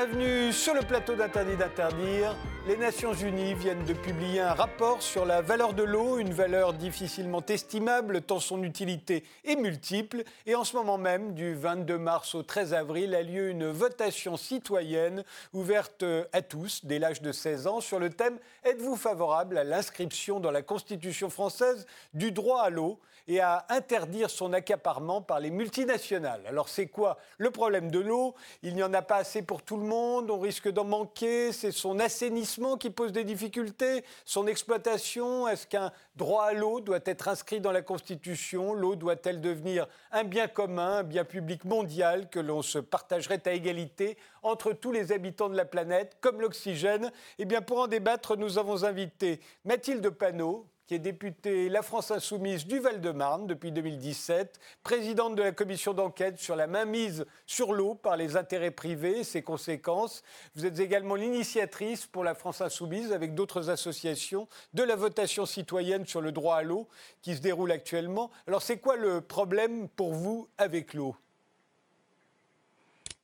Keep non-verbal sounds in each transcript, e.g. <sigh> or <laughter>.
Bienvenue sur le plateau d'Interdit d'interdire. Les Nations Unies viennent de publier un rapport sur la valeur de l'eau, une valeur difficilement estimable tant son utilité est multiple. Et en ce moment même, du 22 mars au 13 avril, a lieu une votation citoyenne ouverte à tous dès l'âge de 16 ans sur le thème Êtes-vous favorable à l'inscription dans la Constitution française du droit à l'eau? Et à interdire son accaparement par les multinationales. Alors c'est quoi le problème de l'eau? Il n'y en a pas assez pour tout le monde, on risque d'en manquer, c'est son assainissement qui pose des difficultés, son exploitation, est-ce qu'un droit à l'eau doit être inscrit dans la Constitution? L'eau doit-elle devenir un bien commun, un bien public mondial que l'on se partagerait à égalité entre tous les habitants de la planète, comme l'oxygène? Eh bien, pour en débattre, nous avons invité Mathilde Panot, qui est députée La France Insoumise du Val-de-Marne depuis 2017, présidente de la commission d'enquête sur la mainmise sur l'eau par les intérêts privés et ses conséquences. Vous êtes également l'initiatrice pour La France Insoumise avec d'autres associations de la votation citoyenne sur le droit à l'eau qui se déroule actuellement. Alors c'est quoi le problème pour vous avec l'eau?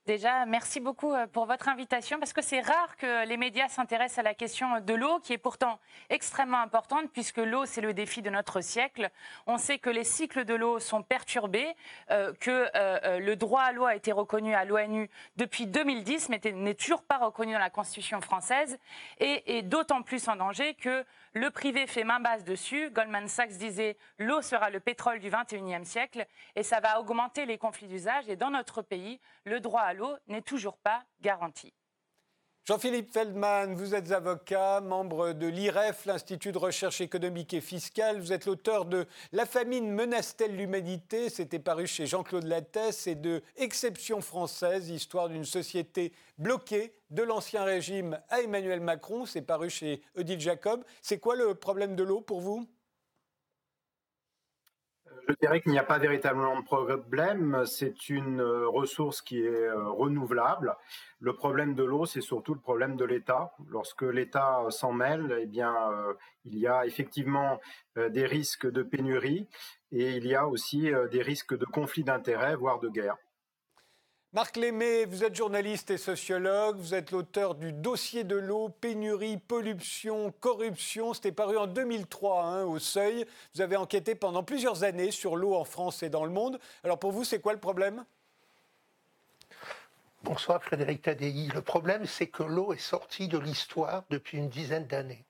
Déjà, merci beaucoup euh, pour votre invitation parce que c'est rare que les médias s'intéressent à la question de l'eau qui est pourtant extrêmement importante puisque l'eau c'est le défi de notre siècle. On sait que les cycles de l'eau sont perturbés, euh, que euh, le droit à l'eau a été reconnu à l'ONU depuis 2010 mais n'est toujours pas reconnu dans la Constitution française et, et d'autant plus en danger que le privé fait main basse dessus. Goldman Sachs disait l'eau sera le pétrole du 21e siècle et ça va augmenter les conflits d'usage. Et dans notre pays, le droit à l'eau n'est toujours pas garanti. Jean-Philippe Feldman, vous êtes avocat, membre de l'IREF, l'Institut de recherche économique et fiscale. Vous êtes l'auteur de La famine menace-t-elle l'humanité? C'était paru chez Jean-Claude Lattès et de Exception française, histoire d'une société bloquée de l'Ancien Régime à Emmanuel Macron. C'est paru chez Odile Jacob. C'est quoi le problème de l'eau pour vous? Je dirais qu'il n'y a pas véritablement de problème. C'est une euh, ressource qui est euh, renouvelable. Le problème de l'eau, c'est surtout le problème de l'État. Lorsque l'État s'en mêle, eh bien, euh, il y a effectivement des risques de pénurie et il y a aussi des risques de conflit d'intérêts, voire de guerre. Marc Lémé, vous êtes journaliste et sociologue, vous êtes l'auteur du dossier de l'eau, pénurie, pollution, corruption. C'était paru en 2003 hein, au Seuil. Vous avez enquêté pendant plusieurs années sur l'eau en France et dans le monde. Alors pour vous, c'est quoi le problème? Bonsoir Frédéric Tadei. Le problème, c'est que l'eau est sortie de l'histoire depuis une dizaine d'années.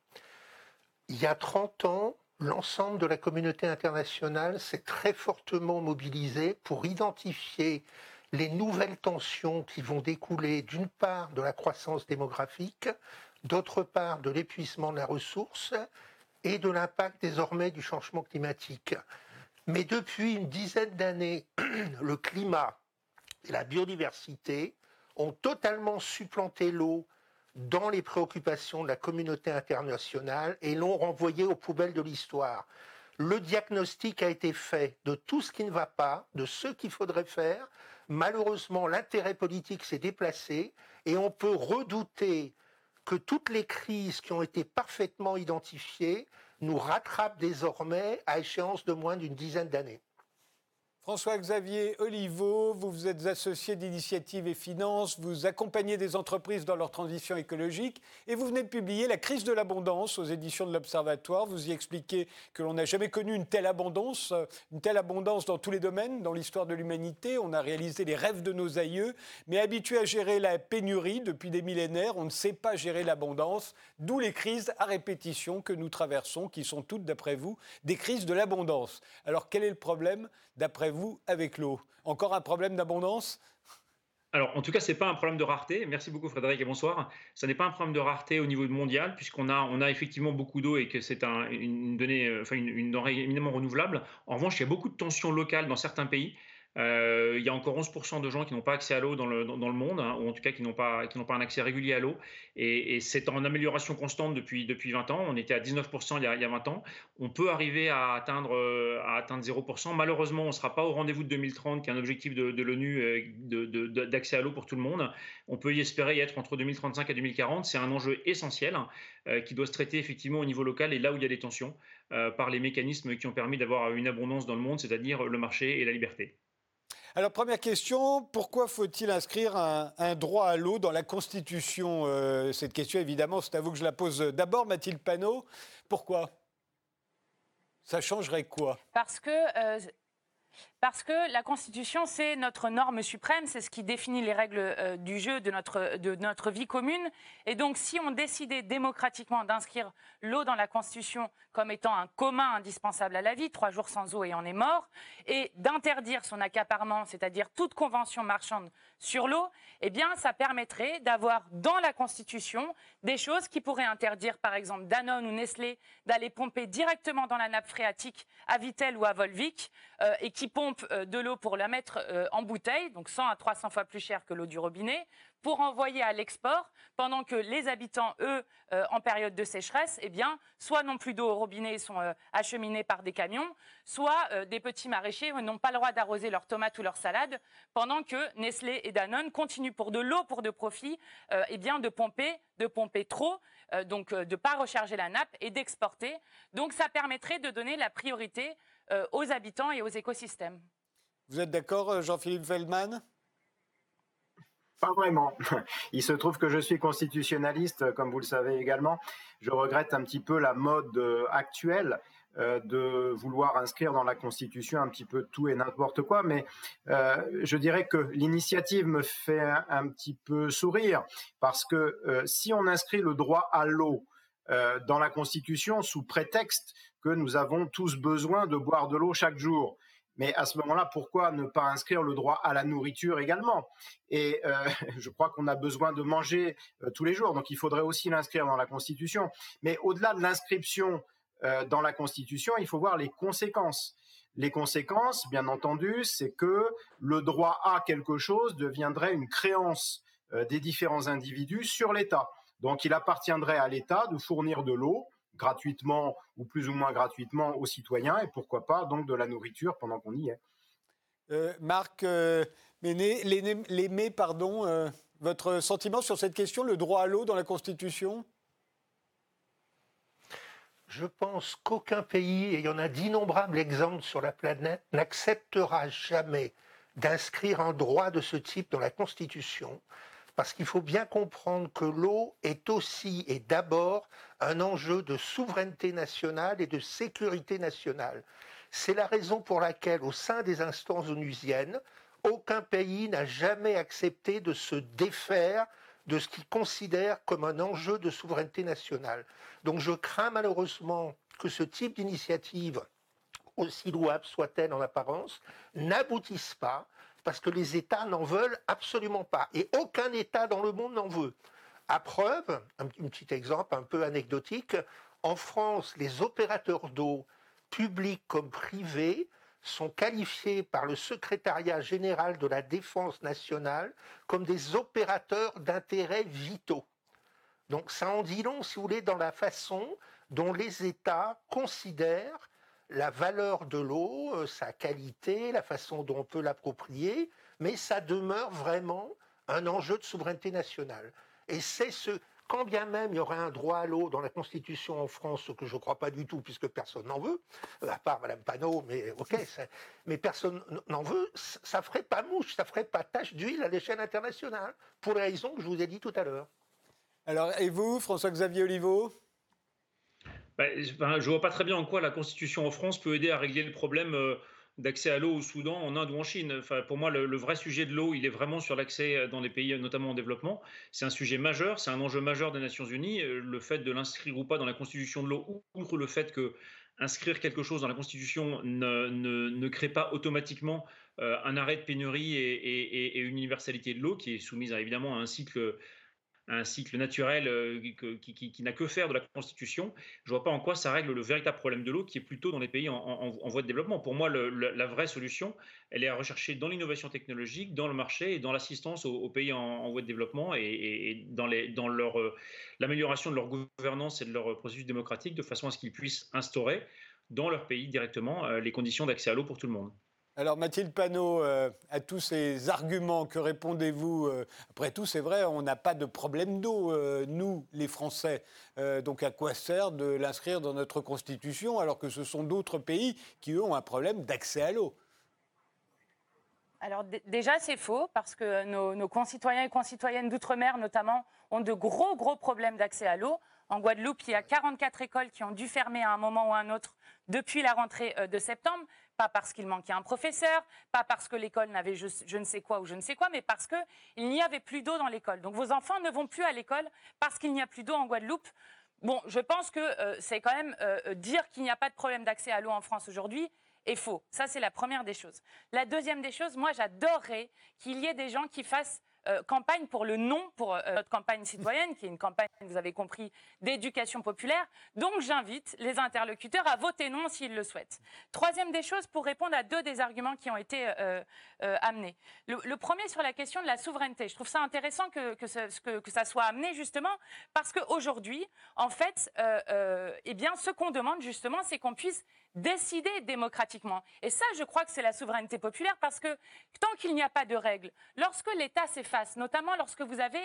Il y a 30 ans, l'ensemble de la communauté internationale s'est très fortement mobilisé pour identifier les nouvelles tensions qui vont découler d'une part de la croissance démographique, d'autre part de l'épuisement de la ressource et de l'impact désormais du changement climatique. Mais depuis une dizaine d'années, <clears throat> le climat et la biodiversité ont totalement supplanté l'eau dans les préoccupations de la communauté internationale et l'ont renvoyé aux poubelles de l'histoire. Le diagnostic a été fait de tout ce qui ne va pas, de ce qu'il faudrait faire, Malheureusement, l'intérêt politique s'est déplacé et on peut redouter que toutes les crises qui ont été parfaitement identifiées nous rattrapent désormais à échéance de moins d'une dizaine d'années. François-Xavier Oliveau, vous vous êtes associé d'Initiative et Finances, vous accompagnez des entreprises dans leur transition écologique et vous venez de publier La crise de l'abondance aux éditions de l'Observatoire. Vous y expliquez que l'on n'a jamais connu une telle abondance, une telle abondance dans tous les domaines, dans l'histoire de l'humanité. On a réalisé les rêves de nos aïeux, mais habitué à gérer la pénurie depuis des millénaires, on ne sait pas gérer l'abondance, d'où les crises à répétition que nous traversons, qui sont toutes, d'après vous, des crises de l'abondance. Alors quel est le problème, d'après vous, avec l'eau Encore un problème d'abondance? Alors, en tout cas, ce n'est pas un problème de rareté. Merci beaucoup, Frédéric, et bonsoir. Ce n'est pas un problème de rareté au niveau mondial, puisqu'on a, effectivement beaucoup d'eau et que c'est une, donnée, euh, une denrée éminemment renouvelable. En revanche, il y a beaucoup de tensions locales dans certains pays. Euh, il y a encore 11% de gens qui n'ont pas accès à l'eau dans le, monde, hein, ou en tout cas qui n'ont pas, un accès régulier à l'eau. Et, c'est en amélioration constante depuis, depuis 20 ans. On était à 19% il y, a, il y a 20 ans. On peut arriver à atteindre, euh, à atteindre 0%. Malheureusement, on ne sera pas au rendez-vous de 2030, qui est un objectif de, l'ONU euh, d'accès à l'eau pour tout le monde. On peut y espérer y être entre 2035 et 2040. C'est un enjeu essentiel qui doit se traiter effectivement au niveau local et là où il y a des tensions par les mécanismes qui ont permis d'avoir une abondance dans le monde, c'est-à-dire le marché et la liberté. Alors, première question, pourquoi faut-il inscrire un, droit à l'eau dans la Constitution euh, Cette question, évidemment, c'est à vous que je la pose d'abord, Mathilde Panot. Pourquoi? Ça changerait quoi? Parce que euh, parce que la Constitution, c'est notre norme suprême, c'est ce qui définit les règles euh, du jeu de notre, de notre vie commune. Et donc, si on décidait démocratiquement d'inscrire l'eau dans la Constitution comme étant un commun indispensable à la vie, trois jours sans eau et on est mort, et d'interdire son accaparement, c'est-à-dire toute convention marchande sur l'eau, eh bien, ça permettrait d'avoir dans la Constitution des choses qui pourraient interdire, par exemple, Danone ou Nestlé d'aller pomper directement dans la nappe phréatique à Vittel ou à Volvic, euh, et qui pompent euh, de l'eau pour la mettre euh, en bouteille, donc 100 à 300 fois plus cher que l'eau du robinet, pour envoyer à l'export, pendant que les habitants, eux, euh, en période de sécheresse, eh bien, soit n'ont plus d'eau au robinet et sont acheminés par des camions, soit des petits maraîchers n'ont pas le droit d'arroser leurs tomates ou leurs salades, pendant que Nestlé et Danone continuent pour de l'eau, pour de profit, eh bien, de pomper, de pomper trop, donc de ne pas recharger la nappe et d'exporter. Donc ça permettrait de donner la priorité aux habitants et aux écosystèmes. Vous êtes d'accord, euh, Jean-Philippe Feldman? Pas vraiment. <laughs> Il se trouve que je suis constitutionnaliste, comme vous le savez également. Je regrette un petit peu la mode euh, actuelle de vouloir inscrire dans la Constitution un petit peu tout et n'importe quoi, mais je dirais que l'initiative me fait un, petit peu sourire, parce que si on inscrit le droit à l'eau dans la Constitution sous prétexte que nous avons tous besoin de boire de l'eau chaque jour. Mais à ce moment-là, pourquoi ne pas inscrire le droit à la nourriture également? Et euh, <laughs> je crois qu'on a besoin de manger euh, tous les jours, donc il faudrait aussi l'inscrire dans la Constitution. Mais au-delà de l'inscription euh, dans la Constitution, il faut voir les conséquences. Les conséquences, bien entendu, c'est que le droit à quelque chose deviendrait une créance des différents individus sur l'État. Donc il appartiendrait à l'État de fournir de l'eau gratuitement ou plus ou moins gratuitement aux citoyens et pourquoi pas donc de la nourriture pendant qu'on y est. Euh, Marc euh, Méné, pardon, euh, votre sentiment sur cette question, le droit à l'eau dans la Constitution? Je pense qu'aucun pays, et il y en a d'innombrables exemples sur la planète, n'acceptera jamais d'inscrire un droit de ce type dans la Constitution parce qu'il faut bien comprendre que l'eau est aussi et d'abord un enjeu de souveraineté nationale et de sécurité nationale. C'est la raison pour laquelle, au sein des instances onusiennes, aucun pays n'a jamais accepté de se défaire de ce qu'il considère comme un enjeu de souveraineté nationale. Donc je crains malheureusement que ce type d'initiative, aussi louable soit-elle en apparence, n'aboutisse pas parce que les États n'en veulent absolument pas. Et aucun État dans le monde n'en veut. À preuve, un, petit exemple un peu anecdotique, en France, les opérateurs d'eau, publics comme privés, sont qualifiés par le secrétariat général de la défense nationale comme des opérateurs d'intérêts vitaux. Donc ça en dit long, si vous voulez, dans la façon dont les États considèrent la valeur de l'eau, euh, sa qualité, la façon dont on peut l'approprier, mais ça demeure vraiment un enjeu de souveraineté nationale. Et c'est ce, quand bien même il y aurait un droit à l'eau dans la Constitution en France, ce que je ne crois pas du tout, puisque personne n'en veut, euh, à part Mme Panot, mais ok, <laughs> mais personne n'en veut, ça ferait pas mouche, ça ferait pas tache d'huile à l'échelle internationale, pour les raisons que je vous ai dit tout à l'heure. Alors, et vous, François-Xavier Oliveau bah, je ne vois pas très bien en quoi la Constitution en France peut aider à régler le problème euh, d'accès à l'eau au Soudan, en Inde ou en Chine. Pour moi, le, vrai sujet de l'eau, il est vraiment sur l'accès euh, dans les pays, notamment en développement. C'est un sujet majeur, c'est un enjeu majeur des Nations Unies. Euh, le fait de l'inscrire ou pas dans la Constitution de l'eau, outre le fait que inscrire quelque chose dans la Constitution ne, ne, crée pas automatiquement un arrêt de pénurie et, et une universalité de l'eau qui est soumise évidemment à un cycle un cycle naturel euh, qui, n'a que faire de la Constitution, je ne vois pas en quoi ça règle le véritable problème de l'eau qui est plutôt dans les pays en, voie de développement. Pour moi, la vraie solution, elle est à rechercher dans l'innovation technologique, dans le marché et dans l'assistance aux, pays en, voie de développement et, dans, euh, l'amélioration de leur gouvernance et de leur processus démocratique de façon à ce qu'ils puissent instaurer dans leur pays directement euh, les conditions d'accès à l'eau pour tout le monde. Alors Mathilde Panot, euh, à tous ces arguments, que répondez-vous euh, Après tout, c'est vrai, on n'a pas de problème d'eau, euh, nous, les Français. donc à quoi sert de l'inscrire dans notre Constitution alors que ce sont d'autres pays qui, eux, ont un problème d'accès à l'eau? Alors déjà, c'est faux parce que nos, concitoyens et concitoyennes d'outre-mer, notamment, ont de gros, gros problèmes d'accès à l'eau. En Guadeloupe, il y a 44 écoles qui ont dû fermer à un moment ou à un autre depuis la rentrée de septembre. Pas parce qu'il manquait un professeur, pas parce que l'école n'avait je, ne sais quoi ou je ne sais quoi, mais parce qu'il n'y avait plus d'eau dans l'école. Donc vos enfants ne vont plus à l'école parce qu'il n'y a plus d'eau en Guadeloupe. Bon, je pense que euh, c'est quand même euh, dire qu'il n'y a pas de problème d'accès à l'eau en France aujourd'hui est faux. Ça, c'est la première des choses. La deuxième des choses, moi, j'adorerais qu'il y ait des gens qui fassent euh, campagne pour le non, pour euh, notre campagne citoyenne, qui est une campagne, vous avez compris, d'éducation populaire. Donc j'invite les interlocuteurs à voter non s'ils le souhaitent. Troisième des choses, pour répondre à deux des arguments qui ont été euh, amenés. Le, premier sur la question de la souveraineté. Je trouve ça intéressant que, que, ça soit amené justement parce qu'aujourd'hui, en fait, eh bien, ce qu'on demande justement, c'est qu'on puisse décider démocratiquement. Et ça, je crois que c'est la souveraineté populaire parce que tant qu'il n'y a pas de règles, lorsque l'État s'efface, notamment lorsque vous avez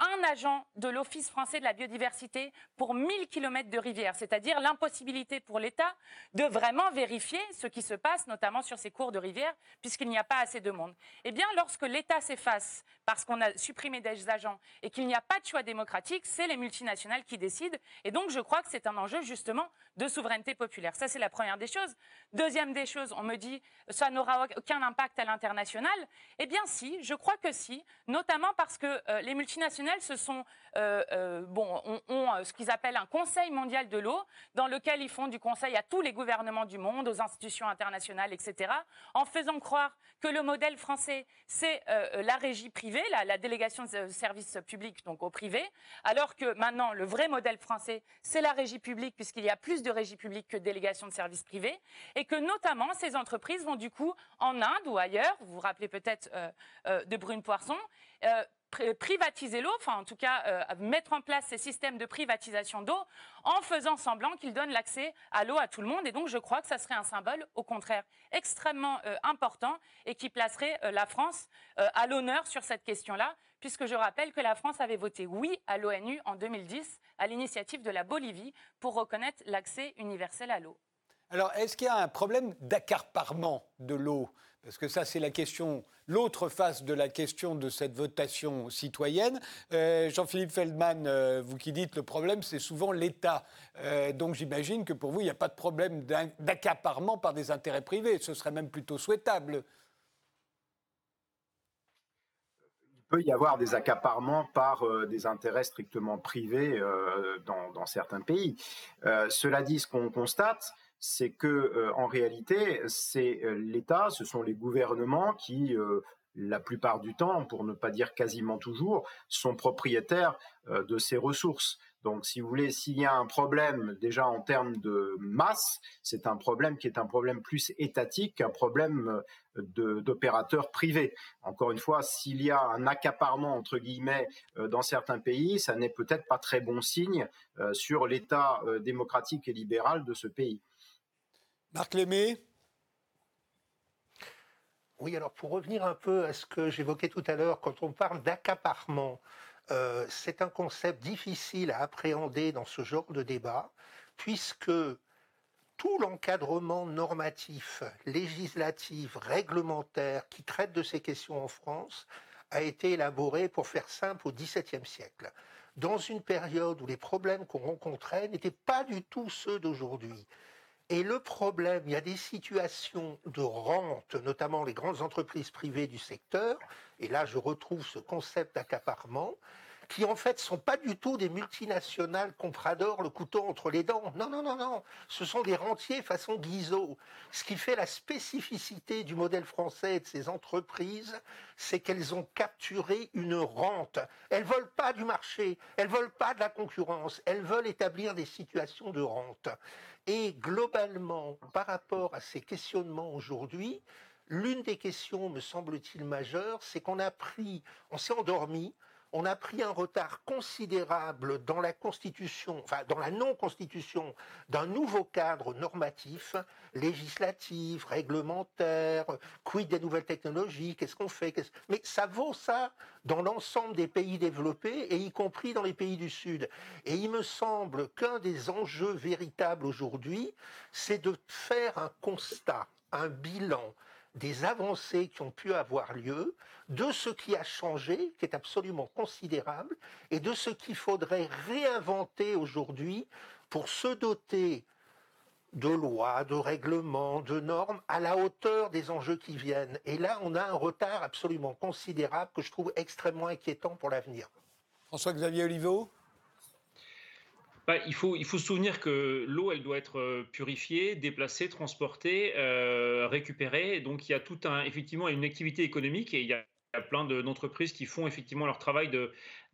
un agent de l'Office français de la biodiversité pour 1000 km de rivière, c'est-à-dire l'impossibilité pour l'État de vraiment vérifier ce qui se passe, notamment sur ces cours de rivière, puisqu'il n'y a pas assez de monde. Eh bien, lorsque l'État s'efface parce qu'on a supprimé des agents et qu'il n'y a pas de choix démocratique, c'est les multinationales qui décident. Et donc, je crois que c'est un enjeu justement de souveraineté populaire. Ça, c'est la première des choses. Deuxième des choses, on me dit ça n'aura aucun impact à l'international. Eh bien, si, je crois que si, notamment parce que euh, les multinationales se sont, euh, euh, bon, ont, ce qu'ils appellent un Conseil mondial de l'eau, dans lequel ils font du conseil à tous les gouvernements du monde, aux institutions internationales, etc., en faisant croire que le modèle français, c'est la régie privée, la, délégation de services publics, donc au privé, alors que maintenant, le vrai modèle français, c'est la régie publique, puisqu'il y a plus de régie publique que de délégation de services privés, et que notamment ces entreprises vont du coup en Inde ou ailleurs, vous vous rappelez peut-être euh, euh, de Brune Poisson, euh, privatiser l'eau, enfin en tout cas mettre en place ces systèmes de privatisation d'eau en faisant semblant qu'ils donnent l'accès à l'eau à tout le monde. Et donc je crois que ça serait un symbole, au contraire, extrêmement important et qui placerait la France à l'honneur sur cette question-là, puisque je rappelle que la France avait voté oui à l'ONU en 2010 à l'initiative de la Bolivie pour reconnaître l'accès universel à l'eau. Alors, est-ce qu'il y a un problème d'accaparement de l'eau? Parce que ça, c'est la question, l'autre face de la question de cette votation citoyenne. Euh, Jean-Philippe Feldman, euh, vous qui dites le problème, c'est souvent l'État. Euh, donc, j'imagine que pour vous, il n'y a pas de problème d'accaparement par des intérêts privés. Ce serait même plutôt souhaitable. Il peut y avoir des accaparements par des intérêts strictement privés dans, dans, certains pays. cela dit, ce qu'on constate, c'est que euh, en réalité, c'est euh, l'État, ce sont les gouvernements qui euh, la plupart du temps, pour ne pas dire quasiment toujours, sont propriétaires de ces ressources. Donc, si vous voulez, s'il y a un problème déjà en termes de masse, c'est un problème qui est un problème plus étatique qu'un problème d'opérateurs privés. Encore une fois, s'il y a un accaparement entre guillemets dans certains pays, ça n'est peut-être pas très bon signe sur l'état démocratique et libéral de ce pays. Marc Oui, alors pour revenir un peu à ce que j'évoquais tout à l'heure, quand on parle d'accaparement, euh, c'est un concept difficile à appréhender dans ce genre de débat, puisque tout l'encadrement normatif, législatif, réglementaire qui traite de ces questions en France a été élaboré, pour faire simple, au XVIIe siècle, dans une période où les problèmes qu'on rencontrait n'étaient pas du tout ceux d'aujourd'hui. Et le problème, il y a des situations de rente, notamment les grandes entreprises privées du secteur, et là je retrouve ce concept d'accaparement, qui en fait sont pas du tout des multinationales compradors le couteau entre les dents. Non, non, non, non. Ce sont des rentiers façon Guizot. Ce qui fait la spécificité du modèle français et de ces entreprises, c'est qu'elles ont capturé une rente. Elles veulent pas du marché, elles veulent pas de la concurrence, elles veulent établir des situations de rente. Et globalement, par rapport à ces questionnements aujourd'hui, l'une des questions, me semble-t-il, majeures, c'est qu'on a pris, on s'est endormi, on a pris un retard considérable dans la constitution, enfin dans la non-constitution d'un nouveau cadre normatif, législatif, réglementaire, quid des nouvelles technologies, qu'est-ce qu'on fait Mais ça vaut ça dans l'ensemble des pays développés et y compris dans les pays du Sud. Et il me semble qu'un des enjeux véritables aujourd'hui, c'est de faire un constat, un bilan des avancées qui ont pu avoir lieu, de ce qui a changé, qui est absolument considérable, et de ce qu'il faudrait réinventer aujourd'hui pour se doter de lois, de règlements, de normes à la hauteur des enjeux qui viennent. Et là, on a un retard absolument considérable que je trouve extrêmement inquiétant pour l'avenir. François-Xavier Oliveau bah, il, faut, il se souvenir que l'eau, elle doit être euh, purifiée, déplacée, transportée, euh, récupérée. Donc il y a tout un, effectivement une activité économique et il y a plein d'entreprises qui font effectivement leur travail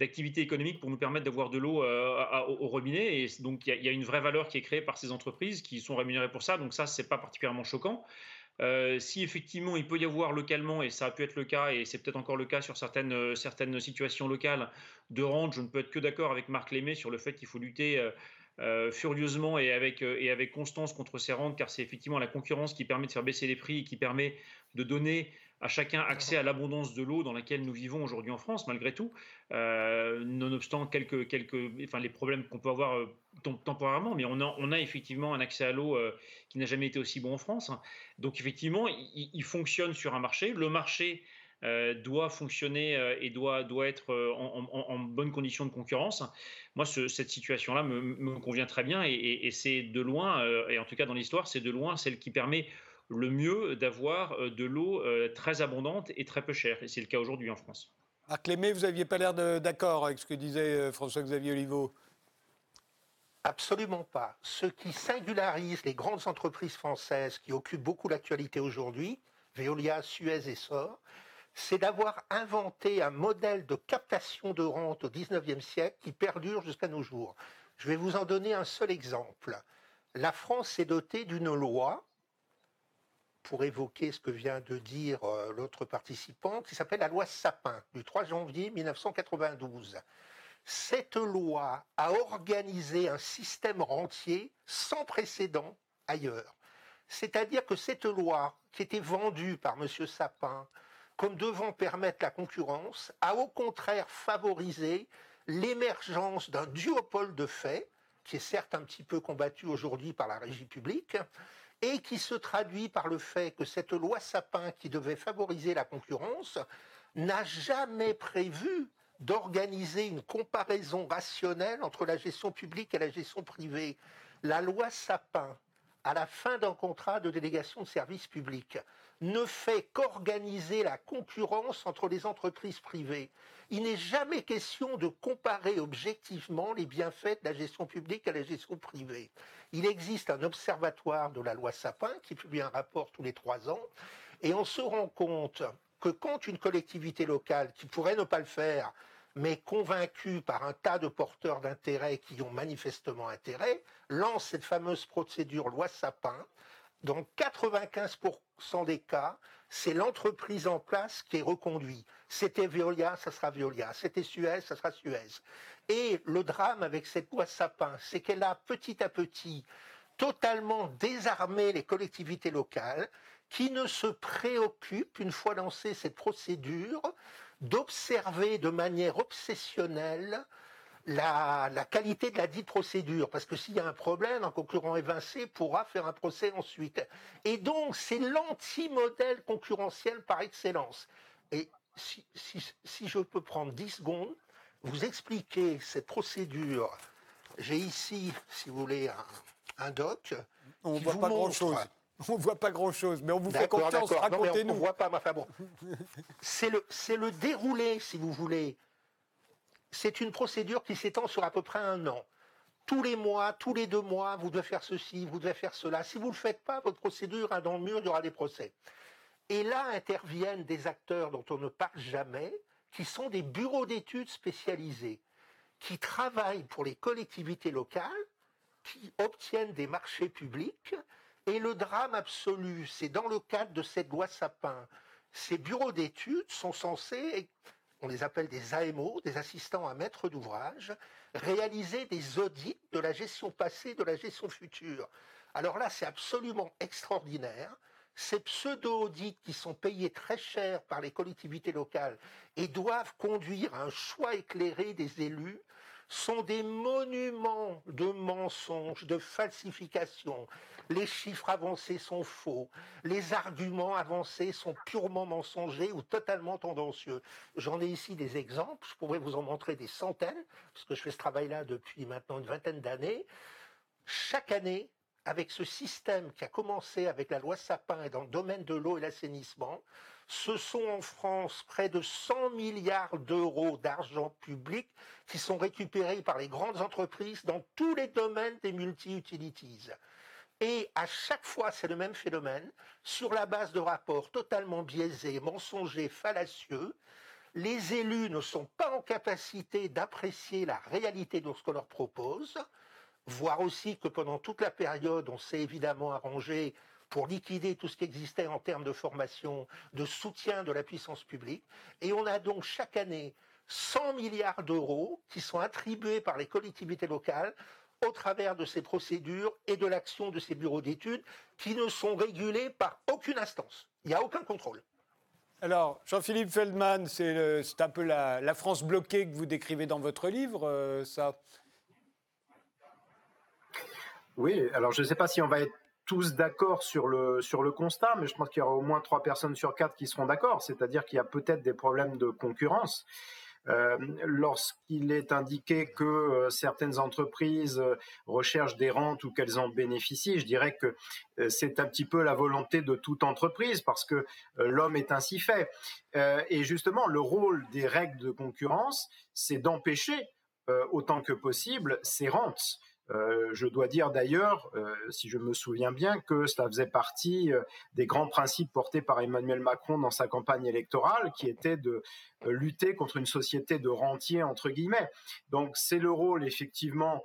d'activité économique pour nous permettre d'avoir de l'eau euh, au, robinet. Et donc, il y, a, une vraie valeur qui est créée par ces entreprises qui sont rémunérées pour ça. Donc, ça, c'est pas particulièrement choquant. Euh, si effectivement il peut y avoir localement, et ça a pu être le cas, et c'est peut-être encore le cas sur certaines, euh, certaines situations locales, de rente, je ne peux être que d'accord avec Marc Lémé sur le fait qu'il faut lutter euh, furieusement et avec, et avec constance contre ces rentes, car c'est effectivement la concurrence qui permet de faire baisser les prix et qui permet de donner à chacun accès à l'abondance de l'eau dans laquelle nous vivons aujourd'hui en France, malgré tout, euh, nonobstant quelques, quelques, enfin, les problèmes qu'on peut avoir euh, temporairement, mais on a, on a effectivement un accès à l'eau euh, qui n'a jamais été aussi bon en France. Hein. Donc effectivement, il, fonctionne sur un marché. Le marché doit fonctionner et doit, doit être en, bonne condition de concurrence. Moi, cette situation-là me, convient très bien et c'est de loin, et en tout cas dans l'histoire, c'est de loin celle qui permet le mieux d'avoir euh, de l'eau euh, très abondante et très peu chère. Et c'est le cas aujourd'hui en France. Marc Lémé, vous n'aviez pas l'air d'accord avec ce que disait euh, François-Xavier Oliveau Absolument pas. Ce qui singularise les grandes entreprises françaises qui occupent beaucoup l'actualité aujourd'hui, Veolia, Suez et Sor, c'est d'avoir inventé un modèle de captation de rente au XIXe siècle qui perdure jusqu'à nos jours. Je vais vous en donner un seul exemple. La France s'est dotée d'une loi pour évoquer ce que vient de dire euh, l'autre participant, qui s'appelle la loi Sapin du 3 janvier 1992. Cette loi a organisé un système rentier sans précédent ailleurs. C'est-à-dire que cette loi, qui était vendue par M. Sapin comme devant permettre la concurrence, a au contraire favorisé l'émergence d'un duopole de fait, qui est certes un petit peu combattu aujourd'hui par la régie publique, et qui se traduit par le fait que cette loi Sapin qui devait favoriser la concurrence n'a jamais prévu d'organiser une comparaison rationnelle entre la gestion publique et la gestion privée. La loi Sapin, à la fin d'un contrat de délégation de service public, ne fait qu'organiser la concurrence entre les entreprises privées. Il n'est jamais question de comparer objectivement les bienfaits de la gestion publique à la gestion privée. Il existe un observatoire de la loi Sapin qui publie un rapport tous les trois ans et on se rend compte que quand une collectivité locale, qui pourrait ne pas le faire, mais convaincue par un tas de porteurs d'intérêt qui ont manifestement intérêt, lance cette fameuse procédure loi Sapin, dans 95% des cas, c'est l'entreprise en place qui est reconduite. C'était Veolia, ça sera Veolia. C'était Suez, ça sera Suez. Et le drame avec cette loi Sapin, c'est qu'elle a petit à petit totalement désarmé les collectivités locales qui ne se préoccupent, une fois lancée cette procédure, d'observer de manière obsessionnelle la, qualité de la dite procédure, parce que s'il y a un problème, un concurrent évincé pourra faire un procès ensuite. Et donc, c'est l'anti-modèle concurrentiel par excellence. Et si, je peux prendre 10 secondes, vous expliquer cette procédure. J'ai ici, si vous voulez, un, doc. On ne voit pas grand-chose. <laughs> On voit pas grand-chose, mais on vous fait confiance, racontez-nous. On ne voit pas, enfin bon. <laughs> C'est le, le déroulé, si vous voulez, c'est une procédure qui s'étend sur à peu près un an. Tous les mois, tous les deux mois, vous devez faire ceci, vous devez faire cela. Si vous ne le faites pas, votre procédure a dans le mur, il y aura des procès. Et là interviennent des acteurs dont on ne parle jamais, qui sont des bureaux d'études spécialisés, qui travaillent pour les collectivités locales, qui obtiennent des marchés publics. Et le drame absolu, c'est dans le cadre de cette loi Sapin, ces bureaux d'études sont censés on les appelle des AMO, des assistants à maître d'ouvrage, réaliser des audits de la gestion passée, de la gestion future. Alors là, c'est absolument extraordinaire. Ces pseudo-audits qui sont payés très cher par les collectivités locales et doivent conduire à un choix éclairé des élus sont des monuments de mensonges, de falsifications. Les chiffres avancés sont faux, les arguments avancés sont purement mensongers ou totalement tendancieux. J'en ai ici des exemples, je pourrais vous en montrer des centaines, parce que je fais ce travail-là depuis maintenant une vingtaine d'années. Chaque année, avec ce système qui a commencé avec la loi Sapin et dans le domaine de l'eau et l'assainissement, ce sont en France près de 100 milliards d'euros d'argent public qui sont récupérés par les grandes entreprises dans tous les domaines des multi-utilities. Et à chaque fois, c'est le même phénomène, sur la base de rapports totalement biaisés, mensongers, fallacieux, les élus ne sont pas en capacité d'apprécier la réalité de ce qu'on leur propose, voir aussi que pendant toute la période, on s'est évidemment arrangé pour liquider tout ce qui existait en termes de formation, de soutien de la puissance publique. Et on a donc chaque année 100 milliards d'euros qui sont attribués par les collectivités locales au travers de ces procédures et de l'action de ces bureaux d'études qui ne sont régulés par aucune instance. Il n'y a aucun contrôle. Alors, Jean-Philippe Feldman, c'est un peu la, France bloquée que vous décrivez dans votre livre, euh, ça? Oui, alors je ne sais pas si on va être tous d'accord sur le, sur le constat, mais je pense qu'il y aura au moins trois personnes sur quatre qui seront d'accord, c'est-à-dire qu'il y a peut-être des problèmes de concurrence. Euh, lorsqu'il est indiqué que euh, certaines entreprises euh, recherchent des rentes ou qu'elles en bénéficient, je dirais que c'est un petit peu la volonté de toute entreprise parce que l'homme est ainsi fait. et justement, le rôle des règles de concurrence, c'est d'empêcher autant que possible ces rentes. Euh, je dois dire d'ailleurs, euh, si je me souviens bien, que cela faisait partie euh, des grands principes portés par Emmanuel Macron dans sa campagne électorale, qui était de lutter contre une société de rentiers, entre guillemets. Donc c'est le rôle effectivement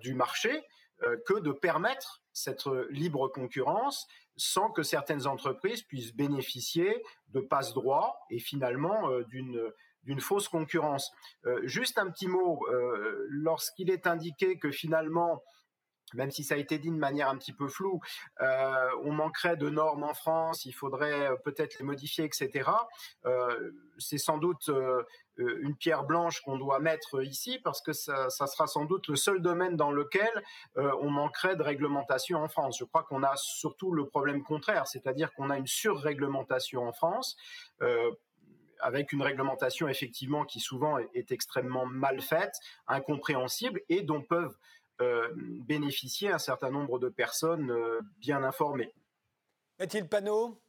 du marché que de permettre cette libre concurrence sans que certaines entreprises puissent bénéficier de passe-droit et finalement d'une d'une fausse concurrence. Euh, juste un petit mot, euh, lorsqu'il est indiqué que finalement, même si ça a été dit de manière un petit peu floue, euh, on manquerait de normes en France, il faudrait peut-être les modifier, etc. c'est sans doute une pierre blanche qu'on doit mettre ici parce que ça, ça, sera sans doute le seul domaine dans lequel on manquerait de réglementation en France. Je crois qu'on a surtout le problème contraire, c'est-à-dire qu'on a une surréglementation en France avec une réglementation effectivement qui souvent est, extrêmement mal faite, incompréhensible et dont peuvent euh, bénéficier un certain nombre de personnes euh, bien informées. Mathilde Panot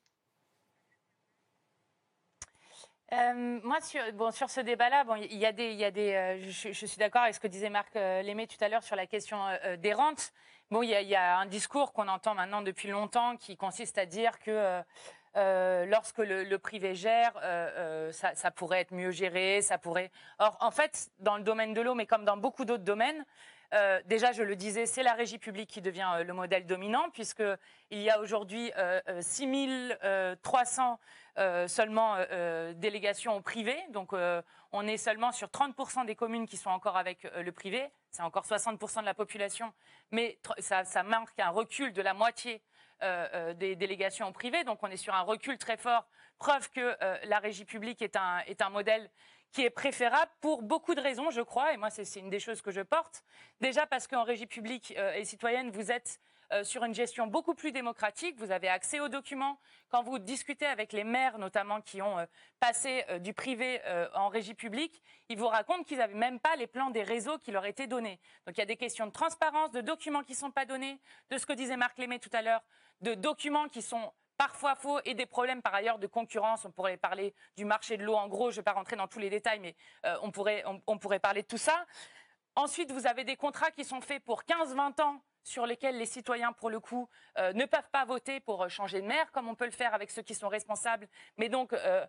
euh, moi, sur, bon, sur ce débat-là, bon, il y a des, il y a des, je, suis d'accord avec ce que disait Marc Lémé tout à l'heure sur la question des rentes. Bon, il y, a, il y a un discours qu'on entend maintenant depuis longtemps qui consiste à dire que euh, lorsque le, privé gère, euh, euh, ça, pourrait être mieux géré, ça pourrait. Or, en fait, dans le domaine de l'eau, mais comme dans beaucoup d'autres domaines, déjà, je le disais, c'est la régie publique qui devient le modèle dominant, puisqu'il y a aujourd'hui 6300 seulement délégations au privé. Donc, on est seulement sur 30% des communes qui sont encore avec le privé. C'est encore 60% de la population, mais ça, marque un recul de la moitié des délégations privées. Donc on est sur un recul très fort, preuve que euh, la régie publique est un, est un modèle qui est préférable pour beaucoup de raisons, je crois, et moi c'est une des choses que je porte. Déjà parce qu'en régie publique et citoyenne, vous êtes euh, sur une gestion beaucoup plus démocratique. Vous avez accès aux documents. Quand vous discutez avec les maires, notamment, qui ont euh, passé euh, du privé en régie publique, ils vous racontent qu'ils n'avaient même pas les plans des réseaux qui leur étaient donnés. Donc il y a des questions de transparence, de documents qui ne sont pas donnés, de ce que disait Marc Lémé tout à l'heure, de documents qui sont parfois faux et des problèmes par ailleurs de concurrence. On pourrait parler du marché de l'eau en gros, je ne vais pas rentrer dans tous les détails, mais on, pourrait, on, pourrait parler de tout ça. Ensuite, vous avez des contrats qui sont faits pour 15-20 ans sur lesquels les citoyens, pour le coup, euh, ne peuvent pas voter pour euh, changer de maire, comme on peut le faire avec ceux qui sont responsables, mais donc euh,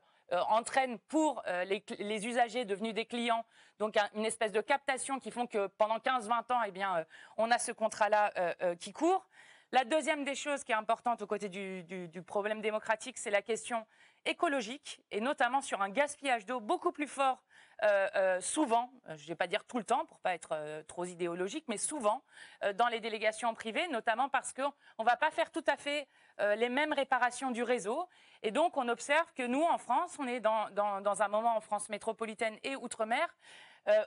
entraînent pour les, usagers devenus des clients, donc une espèce de captation qui font que pendant 15-20 ans, eh bien, on a ce contrat-là qui court. La deuxième des choses qui est importante aux côtés du problème démocratique, c'est la question écologique, et notamment sur un gaspillage d'eau beaucoup plus fort euh, euh, souvent, euh, je ne vais pas dire tout le temps pour pas être trop idéologique, mais souvent dans les délégations privées, notamment parce qu'on ne va pas faire tout à fait les mêmes réparations du réseau. Et donc, on observe que nous, en France, on est dans, un moment en France métropolitaine et outre-mer,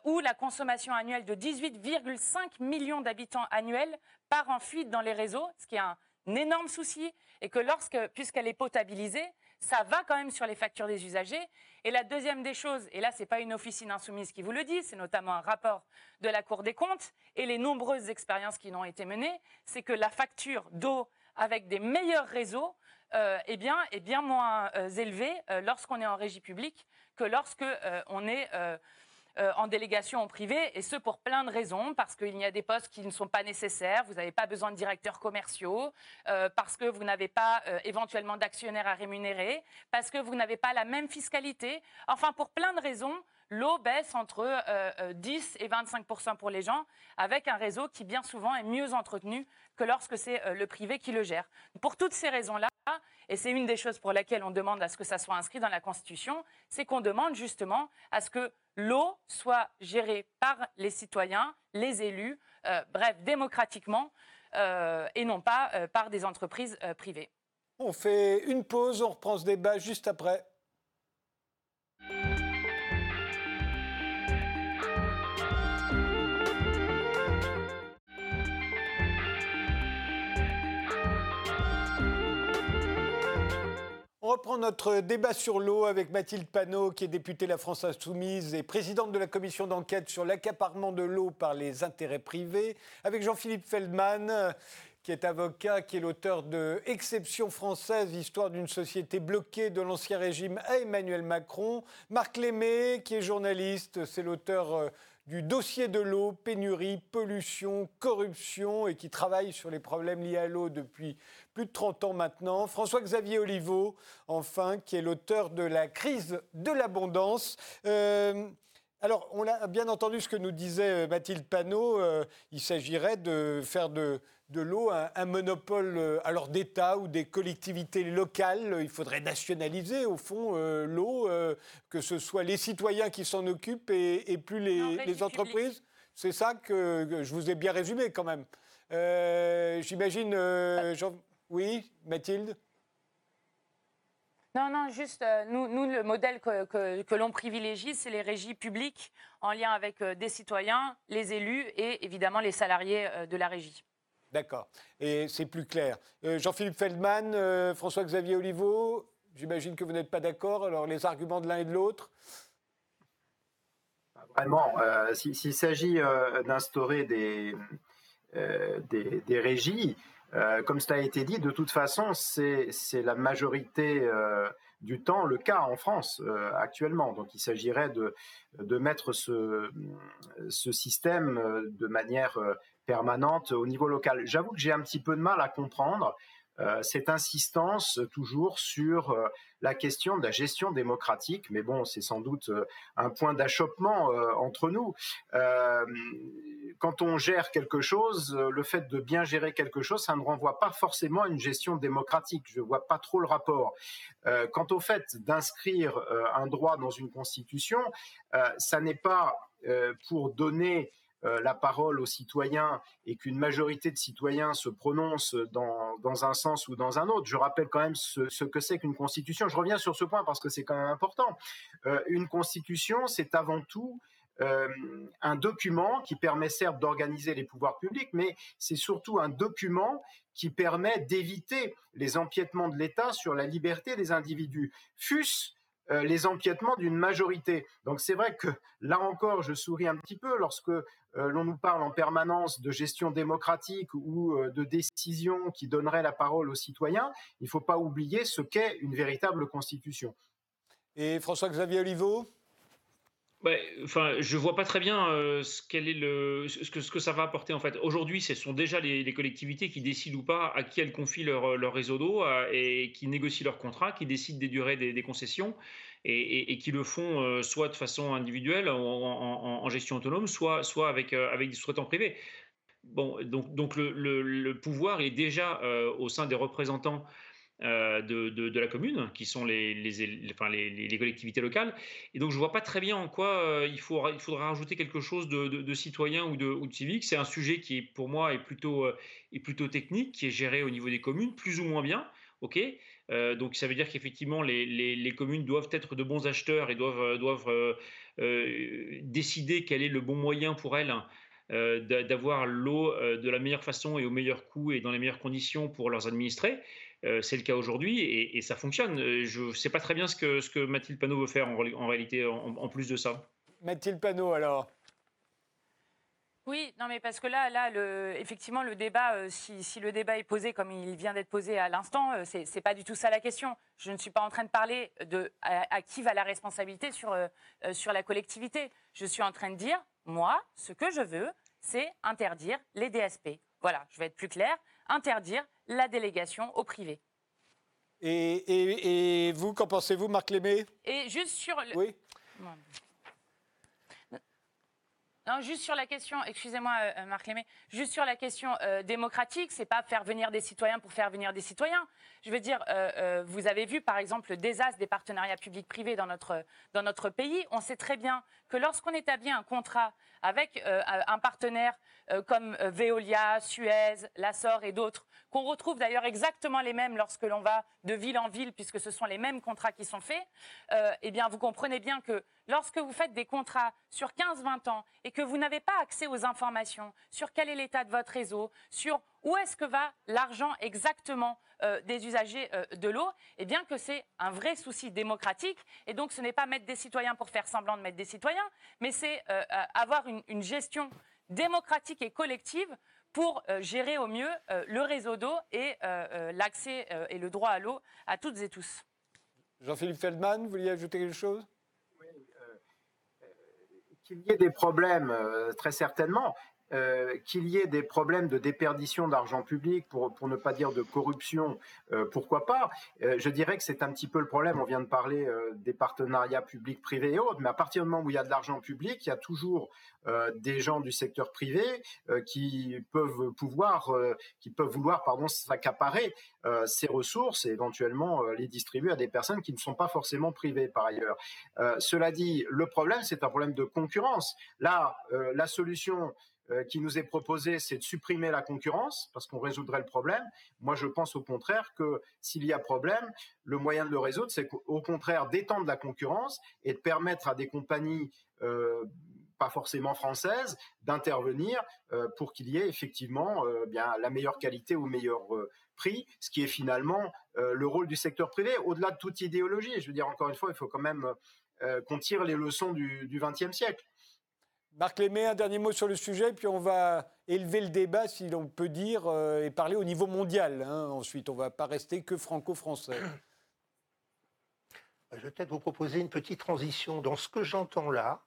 où la consommation annuelle de 18,5 millions d'habitants annuels part en fuite dans les réseaux, ce qui est un énorme souci, et que lorsque, puisqu'elle est potabilisée, ça va quand même sur les factures des usagers. Et la deuxième des choses, et là, ce n'est pas une officine insoumise qui vous le dit, c'est notamment un rapport de la Cour des comptes et les nombreuses expériences qui ont été menées, c'est que la facture d'eau avec des meilleurs réseaux euh, eh est bien moins euh, élevée euh, lorsqu'on est en régie publique que lorsqu'on est euh, en délégation en privé, et ce pour plein de raisons, parce qu'il y a des postes qui ne sont pas nécessaires, vous n'avez pas besoin de directeurs commerciaux, euh, parce que vous n'avez pas euh, éventuellement d'actionnaires à rémunérer, parce que vous n'avez pas la même fiscalité, enfin pour plein de raisons. L'eau baisse entre 10 et 25% pour les gens, avec un réseau qui bien souvent est mieux entretenu que lorsque c'est le privé qui le gère. Pour toutes ces raisons-là, et c'est une des choses pour lesquelles on demande à ce que ça soit inscrit dans la Constitution, c'est qu'on demande justement à ce que l'eau soit gérée par les citoyens, les élus, euh, bref, démocratiquement, euh, et non pas euh, par des entreprises privées. On fait une pause, on reprend ce débat juste après. On reprend notre débat sur l'eau avec Mathilde Panot, qui est députée de la France Insoumise et présidente de la commission d'enquête sur l'accaparement de l'eau par les intérêts privés, avec Jean-Philippe Feldman, qui est avocat, qui est l'auteur de Exception française, histoire d'une société bloquée de l'Ancien Régime à Emmanuel Macron, Marc Lémé, qui est journaliste, c'est l'auteur euh, du dossier de l'eau, pénurie, pollution, corruption, et qui travaille sur les problèmes liés à l'eau depuis plus de 30 ans maintenant. François-Xavier Oliveau, enfin, qui est l'auteur de La crise de l'abondance. Euh, alors, on a bien entendu ce que nous disait euh, Mathilde Panot. Euh, il s'agirait de faire de, l'eau un, monopole alors d'État ou des collectivités locales. Il faudrait nationaliser, au fond, l'eau, que ce soit les citoyens qui s'en occupent et, plus les, entreprises. C'est ça que, je vous ai bien résumé quand même. J'imagine, oui, Mathilde? Non, non, juste, euh, nous, nous, le modèle que, l'on privilégie, c'est les régies publiques en lien avec euh, des citoyens, les élus et évidemment les salariés euh, de la régie. D'accord. Et c'est plus clair. Jean-Philippe Feldman, François-Xavier Oliveau, j'imagine que vous n'êtes pas d'accord. Alors, les arguments de l'un et de l'autre? Vraiment, s'il s'agit d'instaurer des, des, régies, euh, comme cela a été dit, de toute façon, c'est la majorité euh, du temps le cas en France euh, actuellement. Donc il s'agirait de, de, mettre ce, ce, système de manière permanente au niveau local. J'avoue que j'ai un petit peu de mal à comprendre euh, cette insistance toujours sur euh, la question de la gestion démocratique, mais bon, c'est sans doute euh, un point d'achoppement entre nous. quand on gère quelque chose, le fait de bien gérer quelque chose, ça ne renvoie pas forcément à une gestion démocratique. Je ne vois pas trop le rapport. quant au fait d'inscrire un droit dans une constitution, ça n'est pas pour donner la parole aux citoyens et qu'une majorité de citoyens se prononce dans, dans, un sens ou dans un autre. Je rappelle quand même ce, que c'est qu'une constitution. Je reviens sur ce point parce que c'est quand même important. Euh, une constitution, c'est avant tout euh, un document qui permet certes d'organiser les pouvoirs publics, mais c'est surtout un document qui permet d'éviter les empiètements de l'État sur la liberté des individus, fût-ce euh, les empiètements d'une majorité. Donc c'est vrai que là encore, je souris un petit peu lorsque euh, l'on nous parle en permanence de gestion démocratique ou euh, de décision qui donnerait la parole aux citoyens. Il ne faut pas oublier ce qu'est une véritable constitution. Et François-Xavier Oliveau enfin, je vois pas très bien euh, ce, que, ça va apporter en fait. Aujourd'hui, ce sont déjà les, collectivités qui décident ou pas à qui elles confient leur, leur réseau d'eau et qui négocient leur contrat, qui décident des durées des, concessions et, qui le font euh, soit de façon individuelle en, gestion autonome, soit, avec, euh, des sous-traitants privés. Bon, donc, le, pouvoir est déjà au sein des représentants euh, de, la commune, qui sont les, collectivités locales. Et donc, je ne vois pas très bien en quoi euh, il, faudra rajouter quelque chose de, citoyen ou de, civique. C'est un sujet qui, pour moi, est plutôt, euh, est plutôt technique, qui est géré au niveau des communes, plus ou moins bien. donc ça veut dire qu'effectivement les, communes doivent être de bons acheteurs et doivent décider quel est le bon moyen pour elles d'avoir l'eau de la meilleure façon et au meilleur coût et dans les meilleures conditions pour leurs administrés. C'est le cas aujourd'hui et, ça fonctionne. Je ne sais pas très bien ce que, ce que Mathilde Panot veut faire en, réalité en plus de ça. Mathilde Panot, alors oui, non, mais parce que là, là, le, effectivement, le débat, euh, si, le débat est posé comme il vient d'être posé à l'instant, euh, ce c'est pas du tout ça la question. Je ne suis pas en train de parler de à, qui va la responsabilité sur euh, sur la collectivité. Je suis en train de dire, moi, ce que je veux, c'est interdire les DSP. Voilà, je vais être plus clair, interdire la délégation au privé. Et, et vous, qu'en pensez-vous, Marc Lémé Et juste sur le... Oui. Non, juste sur la question, excusez-moi euh, euh, Marc Lémé, juste sur la question euh, démocratique, c'est pas faire venir des citoyens pour faire venir des citoyens. Je veux dire, vous avez vu par exemple le désastre des partenariats publics-privés dans notre, dans notre pays. On sait très bien que lorsqu'on établit un contrat avec un partenaire comme Veolia, Suez, Lassor et d'autres, qu'on retrouve d'ailleurs exactement les mêmes lorsque l'on va de ville en ville, puisque ce sont les mêmes contrats qui sont faits, eh bien vous comprenez bien que lorsque vous faites des contrats sur 15-20 ans et que vous n'avez pas accès aux informations sur quel est l'état de votre réseau, sur où est-ce que va l'argent exactement euh, des usagers euh, de l'eau, eh bien que c'est un vrai souci démocratique. Et donc ce n'est pas mettre des citoyens pour faire semblant de mettre des citoyens, mais c'est euh, avoir une, une, gestion démocratique et collective pour gérer au mieux le réseau d'eau et l'accès et le droit à l'eau à toutes et tous. Jean-Philippe Feldman, vous vouliez ajouter quelque chose? Qu'il y ait des problèmes, euh, très certainement, euh, qu'il y ait des problèmes de déperdition d'argent public, pour, pour, ne pas dire de corruption, euh, pourquoi pas Je dirais que c'est un petit peu le problème. On vient de parler des partenariats publics, privés et autres, mais à partir du moment où il y a de l'argent public, il y a toujours des gens du secteur privé qui peuvent pouvoir, qui peuvent vouloir, pardon, s'accaparer ces ressources et éventuellement les distribuer à des personnes qui ne sont pas forcément privées par ailleurs. cela dit, le problème, c'est un problème de concurrence. Là, la solution euh, qui nous est proposé, c'est de supprimer la concurrence parce qu'on résoudrait le problème. Moi, je pense au contraire que s'il y a problème, le moyen de le résoudre, c'est au contraire d'étendre la concurrence et de permettre à des compagnies euh, pas forcément françaises d'intervenir euh, pour qu'il y ait effectivement bien la meilleure qualité au meilleur prix, ce qui est finalement le rôle du secteur privé au-delà de toute idéologie. Je veux dire encore une fois, il faut quand même qu'on tire les leçons du XXe siècle. Marc Lémé, un dernier mot sur le sujet, puis on va élever le débat, si l'on peut dire, euh, et parler au niveau mondial. Hein. Ensuite, on ne va pas rester que franco-français. Je vais peut-être vous proposer une petite transition. Dans ce que j'entends là,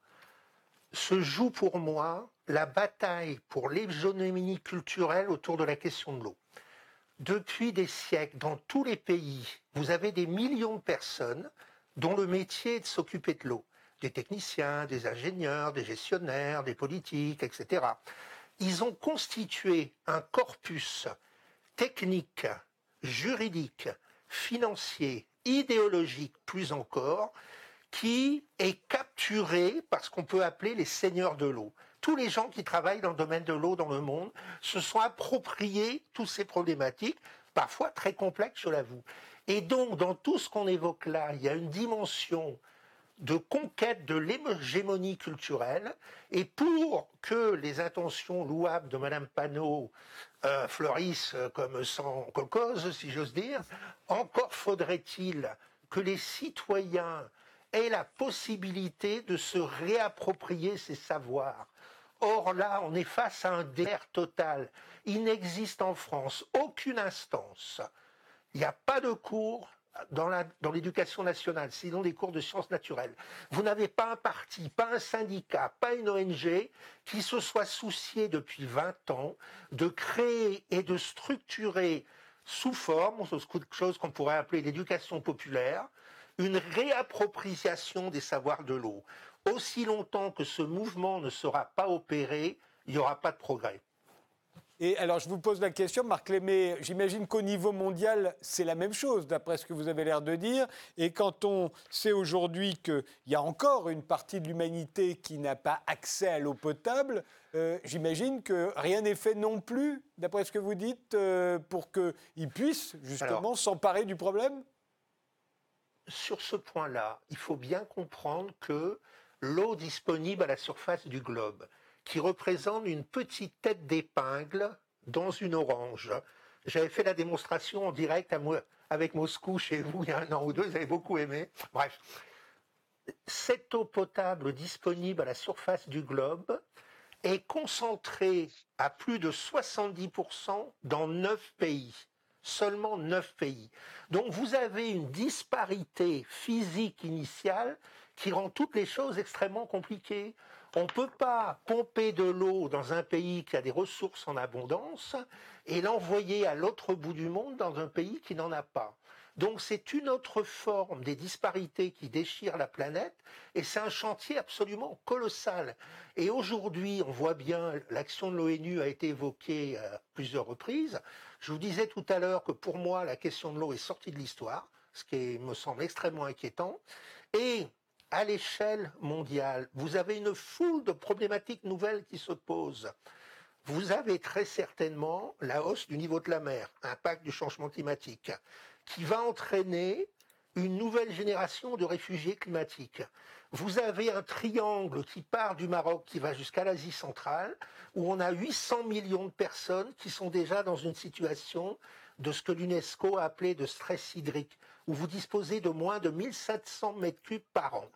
se joue pour moi la bataille pour l'hégémonie culturelle autour de la question de l'eau. Depuis des siècles, dans tous les pays, vous avez des millions de personnes dont le métier est de s'occuper de l'eau des techniciens, des ingénieurs, des gestionnaires, des politiques, etc. Ils ont constitué un corpus technique, juridique, financier, idéologique plus encore, qui est capturé par ce qu'on peut appeler les seigneurs de l'eau. Tous les gens qui travaillent dans le domaine de l'eau dans le monde se sont appropriés toutes ces problématiques, parfois très complexes, je l'avoue. Et donc, dans tout ce qu'on évoque là, il y a une dimension de conquête de l'hégémonie culturelle et pour que les intentions louables de Madame Panot euh, fleurissent comme sans cause, si j'ose dire, encore faudrait-il que les citoyens aient la possibilité de se réapproprier ces savoirs. Or là, on est face à un délire total. Il n'existe en France aucune instance. Il n'y a pas de cours, dans l'éducation nationale, sinon des cours de sciences naturelles. Vous n'avez pas un parti, pas un syndicat, pas une ONG qui se soit soucié depuis 20 ans de créer et de structurer sous forme, quelque chose qu'on pourrait appeler l'éducation populaire, une réappropriation des savoirs de l'eau. Aussi longtemps que ce mouvement ne sera pas opéré, il n'y aura pas de progrès. Et alors, je vous pose la question, Marc Lémé, j'imagine qu'au niveau mondial, c'est la même chose, d'après ce que vous avez l'air de dire. Et quand on sait aujourd'hui qu'il y a encore une partie de l'humanité qui n'a pas accès à l'eau potable, euh, j'imagine que rien n'est fait non plus, d'après ce que vous dites, euh, pour qu'ils puissent justement s'emparer du problème? Sur ce point-là, il faut bien comprendre que l'eau disponible à la surface du globe, qui représente une petite tête d'épingle dans une orange. J'avais fait la démonstration en direct avec Moscou chez vous il y a un an ou deux, vous avez beaucoup aimé. Bref, cette eau potable disponible à la surface du globe est concentrée à plus de 70% dans neuf pays. Seulement neuf pays. Donc vous avez une disparité physique initiale qui rend toutes les choses extrêmement compliquées. On ne peut pas pomper de l'eau dans un pays qui a des ressources en abondance et l'envoyer à l'autre bout du monde dans un pays qui n'en a pas. Donc c'est une autre forme des disparités qui déchirent la planète et c'est un chantier absolument colossal. Et aujourd'hui, on voit bien, l'action de l'ONU a été évoquée à plusieurs reprises. Je vous disais tout à l'heure que pour moi, la question de l'eau est sortie de l'histoire, ce qui me semble extrêmement inquiétant. Et à l'échelle mondiale, vous avez une foule de problématiques nouvelles qui se posent. Vous avez très certainement la hausse du niveau de la mer, impact du changement climatique, qui va entraîner une nouvelle génération de réfugiés climatiques. Vous avez un triangle qui part du Maroc, qui va jusqu'à l'Asie centrale, où on a 800 millions de personnes qui sont déjà dans une situation de ce que l'UNESCO a appelé de stress hydrique, où vous disposez de moins de 1700 mètres cubes par an.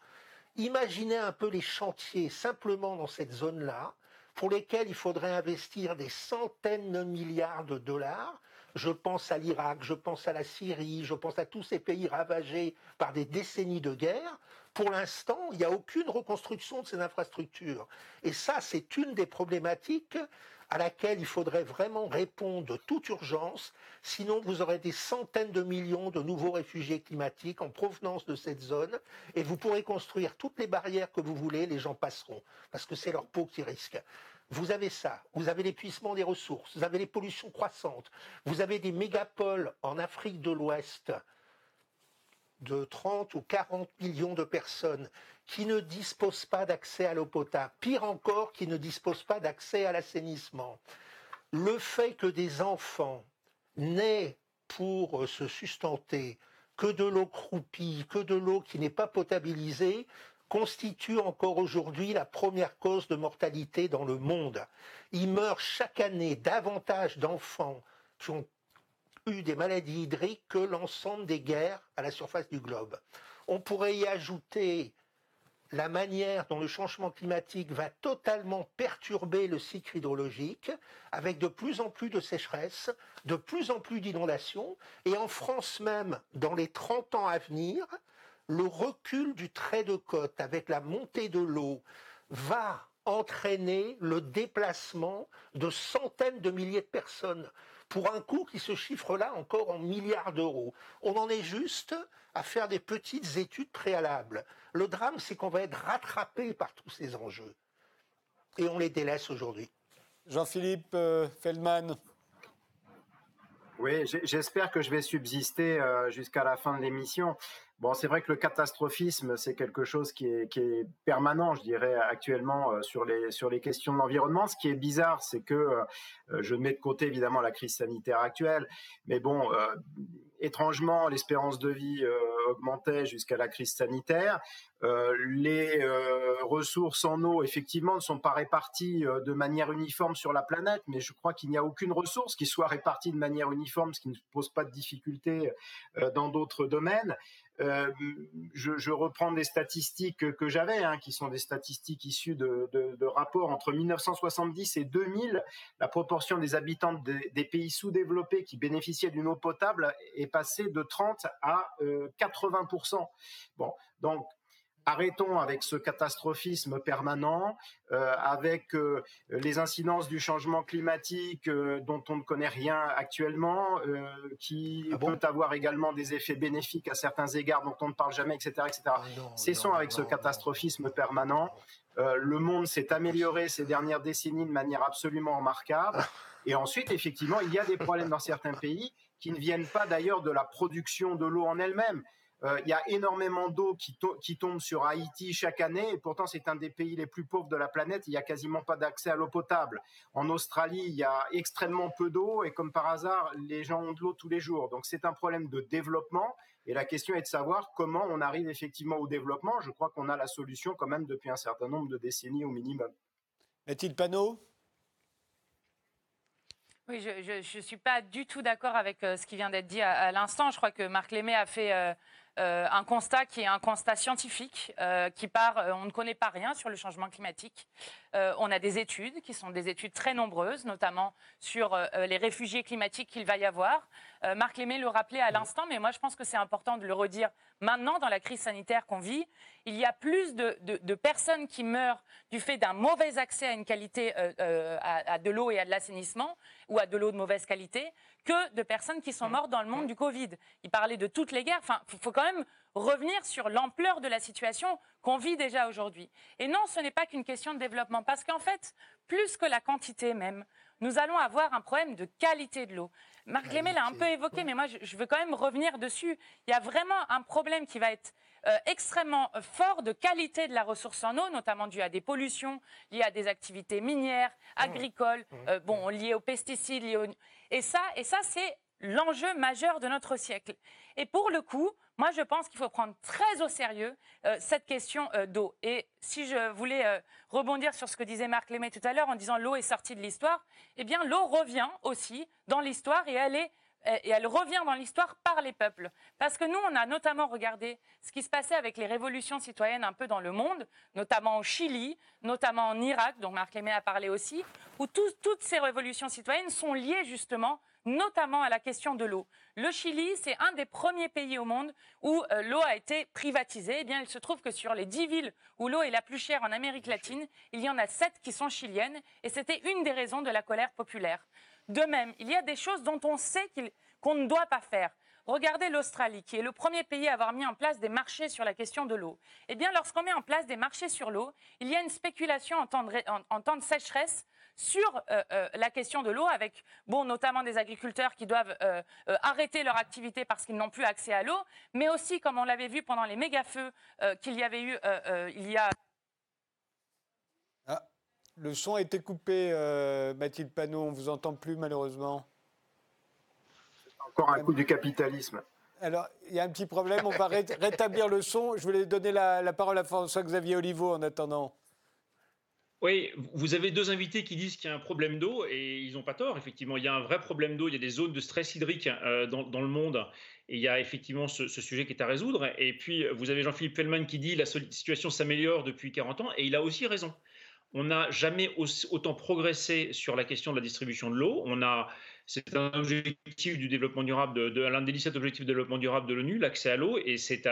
Imaginez un peu les chantiers simplement dans cette zone-là, pour lesquels il faudrait investir des centaines de milliards de dollars. Je pense à l'Irak, je pense à la Syrie, je pense à tous ces pays ravagés par des décennies de guerre. Pour l'instant, il n'y a aucune reconstruction de ces infrastructures. Et ça, c'est une des problématiques à laquelle il faudrait vraiment répondre de toute urgence, sinon vous aurez des centaines de millions de nouveaux réfugiés climatiques en provenance de cette zone, et vous pourrez construire toutes les barrières que vous voulez, les gens passeront, parce que c'est leur peau qui risque. Vous avez ça, vous avez l'épuisement des ressources, vous avez les pollutions croissantes, vous avez des mégapoles en Afrique de l'Ouest de 30 ou 40 millions de personnes qui ne disposent pas d'accès à l'eau potable, pire encore, qui ne disposent pas d'accès à l'assainissement. Le fait que des enfants n'aient pour se sustenter que de l'eau croupie, que de l'eau qui n'est pas potabilisée, constitue encore aujourd'hui la première cause de mortalité dans le monde. Il meurt chaque année davantage d'enfants qui ont eu des maladies hydriques que l'ensemble des guerres à la surface du globe. On pourrait y ajouter la manière dont le changement climatique va totalement perturber le cycle hydrologique, avec de plus en plus de sécheresse, de plus en plus d'inondations, et en France même, dans les 30 ans à venir, le recul du trait de côte avec la montée de l'eau va entraîner le déplacement de centaines de milliers de personnes pour un coût qui se chiffre là encore en milliards d'euros. On en est juste à faire des petites études préalables. Le drame, c'est qu'on va être rattrapé par tous ces enjeux. Et on les délaisse aujourd'hui. Jean-Philippe euh, Feldman. Oui, j'espère que je vais subsister euh, jusqu'à la fin de l'émission. Bon, c'est vrai que le catastrophisme, c'est quelque chose qui est, permanent, je dirais, actuellement euh, sur les, sur les questions de l'environnement. Ce qui est bizarre, c'est que euh, je mets de côté évidemment la crise sanitaire actuelle, mais bon, euh, étrangement, l'espérance de vie augmentait jusqu'à la crise sanitaire. les ressources en eau, effectivement, ne sont pas réparties de manière uniforme sur la planète, mais je crois qu'il n'y a aucune ressource qui soit répartie de manière uniforme, ce qui ne pose pas de difficultés dans d'autres domaines. Euh, je, reprends des statistiques que j'avais, hein, qui sont des statistiques issues de, rapports entre 1970 et 2000. La proportion des habitants des, pays sous-développés qui bénéficiaient d'une eau potable est passée de 30 à 80% euh, Bon, donc arrêtons avec ce catastrophisme permanent, euh, avec euh, les incidences du changement climatique euh, dont on ne connaît rien actuellement, qui ah peut avoir également des effets bénéfiques à certains égards dont on ne parle jamais, etc. etc. Ah Cessons avec ce catastrophisme permanent. le monde s'est amélioré ces dernières décennies de manière absolument remarquable. Et ensuite, effectivement, il y a des problèmes dans certains pays qui ne viennent pas d'ailleurs de la production de l'eau en elle-même. Euh, il y a énormément d'eau qui, qui, tombe sur Haïti chaque année, et pourtant c'est un des pays les plus pauvres de la planète. Il n'y a quasiment pas d'accès à l'eau potable. En Australie, il y a extrêmement peu d'eau, et comme par hasard, les gens ont de l'eau tous les jours. Donc c'est un problème de développement, et la question est de savoir comment on arrive effectivement au développement. Je crois qu'on a la solution quand même depuis un certain nombre de décennies au minimum. Est-il panneau oui, je ne suis pas du tout d'accord avec euh, ce qui vient d'être dit à, l'instant. Je crois que Marc Lémé a fait euh, un constat qui est un constat scientifique, qui part, on ne connaît pas rien sur le changement climatique. on a des études qui sont des études très nombreuses, notamment sur les réfugiés climatiques qu'il va y avoir. Marc Lémé le rappelait à l'instant, mais moi je pense que c'est important de le redire maintenant dans la crise sanitaire qu'on vit. Il y a plus de, personnes qui meurent du fait d'un mauvais accès à une qualité à, de l'eau et à de l'assainissement ou à de l'eau de mauvaise qualité que de personnes qui sont mortes dans le monde du Covid. Il parlait de toutes les guerres. Enfin, il faut quand même revenir sur l'ampleur de la situation qu'on vit déjà aujourd'hui. Et non, ce n'est pas qu'une question de développement, parce qu'en fait, plus que la quantité même, nous allons avoir un problème de qualité de l'eau. Marc Lémel l'a un peu évoqué, mais moi, je veux quand même revenir dessus. Il y a vraiment un problème qui va être euh, extrêmement fort de qualité de la ressource en eau, notamment dû à des pollutions liées à des activités minières, mmh. agricoles. Euh, bon, liées aux pesticides, et ça, et ça, c'est l'enjeu majeur de notre siècle. Et pour le coup, moi, je pense qu'il faut prendre très au sérieux euh, cette question d'eau. Et si je voulais rebondir sur ce que disait Marc Lémet tout à l'heure en disant l'eau est sortie de l'histoire, eh bien, l'eau revient aussi dans l'histoire et elle est et elle revient dans l'histoire par les peuples. Parce que nous, on a notamment regardé ce qui se passait avec les révolutions citoyennes un peu dans le monde, notamment au Chili, notamment en Irak, dont Marc Lémé a parlé aussi, où toutes ces révolutions citoyennes sont liées justement notamment à la question de l'eau. Le Chili, c'est un des premiers pays au monde où euh, l'eau a été privatisée. Eh bien, il se trouve que sur les dix villes où l'eau est la plus chère en Amérique latine, il y en a sept qui sont chiliennes, et c'était une des raisons de la colère populaire. De même, il y a des choses dont on sait qu'on ne doit pas faire. Regardez l'Australie, qui est le premier pays à avoir mis en place des marchés sur la question de l'eau. Eh bien, lorsqu'on met en place des marchés sur l'eau, il y a une spéculation en temps de, sécheresse sur euh, euh, la question de l'eau, avec notamment des agriculteurs qui doivent euh, arrêter leur activité parce qu'ils n'ont plus accès à l'eau, mais aussi, comme on l'avait vu pendant les méga-feux qu'il y avait eu il y a le son a été coupé, euh, Mathilde Panot, on ne vous entend plus malheureusement. Encore un coup du capitalisme. Alors, il y a un petit problème, on va <laughs> rétablir le son. Je voulais donner la, parole à François-Xavier Oliveau en attendant. Oui, vous avez deux invités qui disent qu'il y a un problème d'eau et ils n'ont pas tort. Effectivement, il y a un vrai problème d'eau. Il y a des zones de stress hydrique euh, dans, le monde et il y a effectivement ce, ce, sujet qui est à résoudre. Et puis, vous avez Jean-Philippe Fellman qui dit la situation s'améliore depuis 40 ans et il a aussi raison on n'a jamais autant progressé sur la question de la distribution de l'eau. On a, c'est un objectif du développement durable, l'un des 17 objectifs de développement durable de l'ONU, l'accès à l'eau. Et c'est,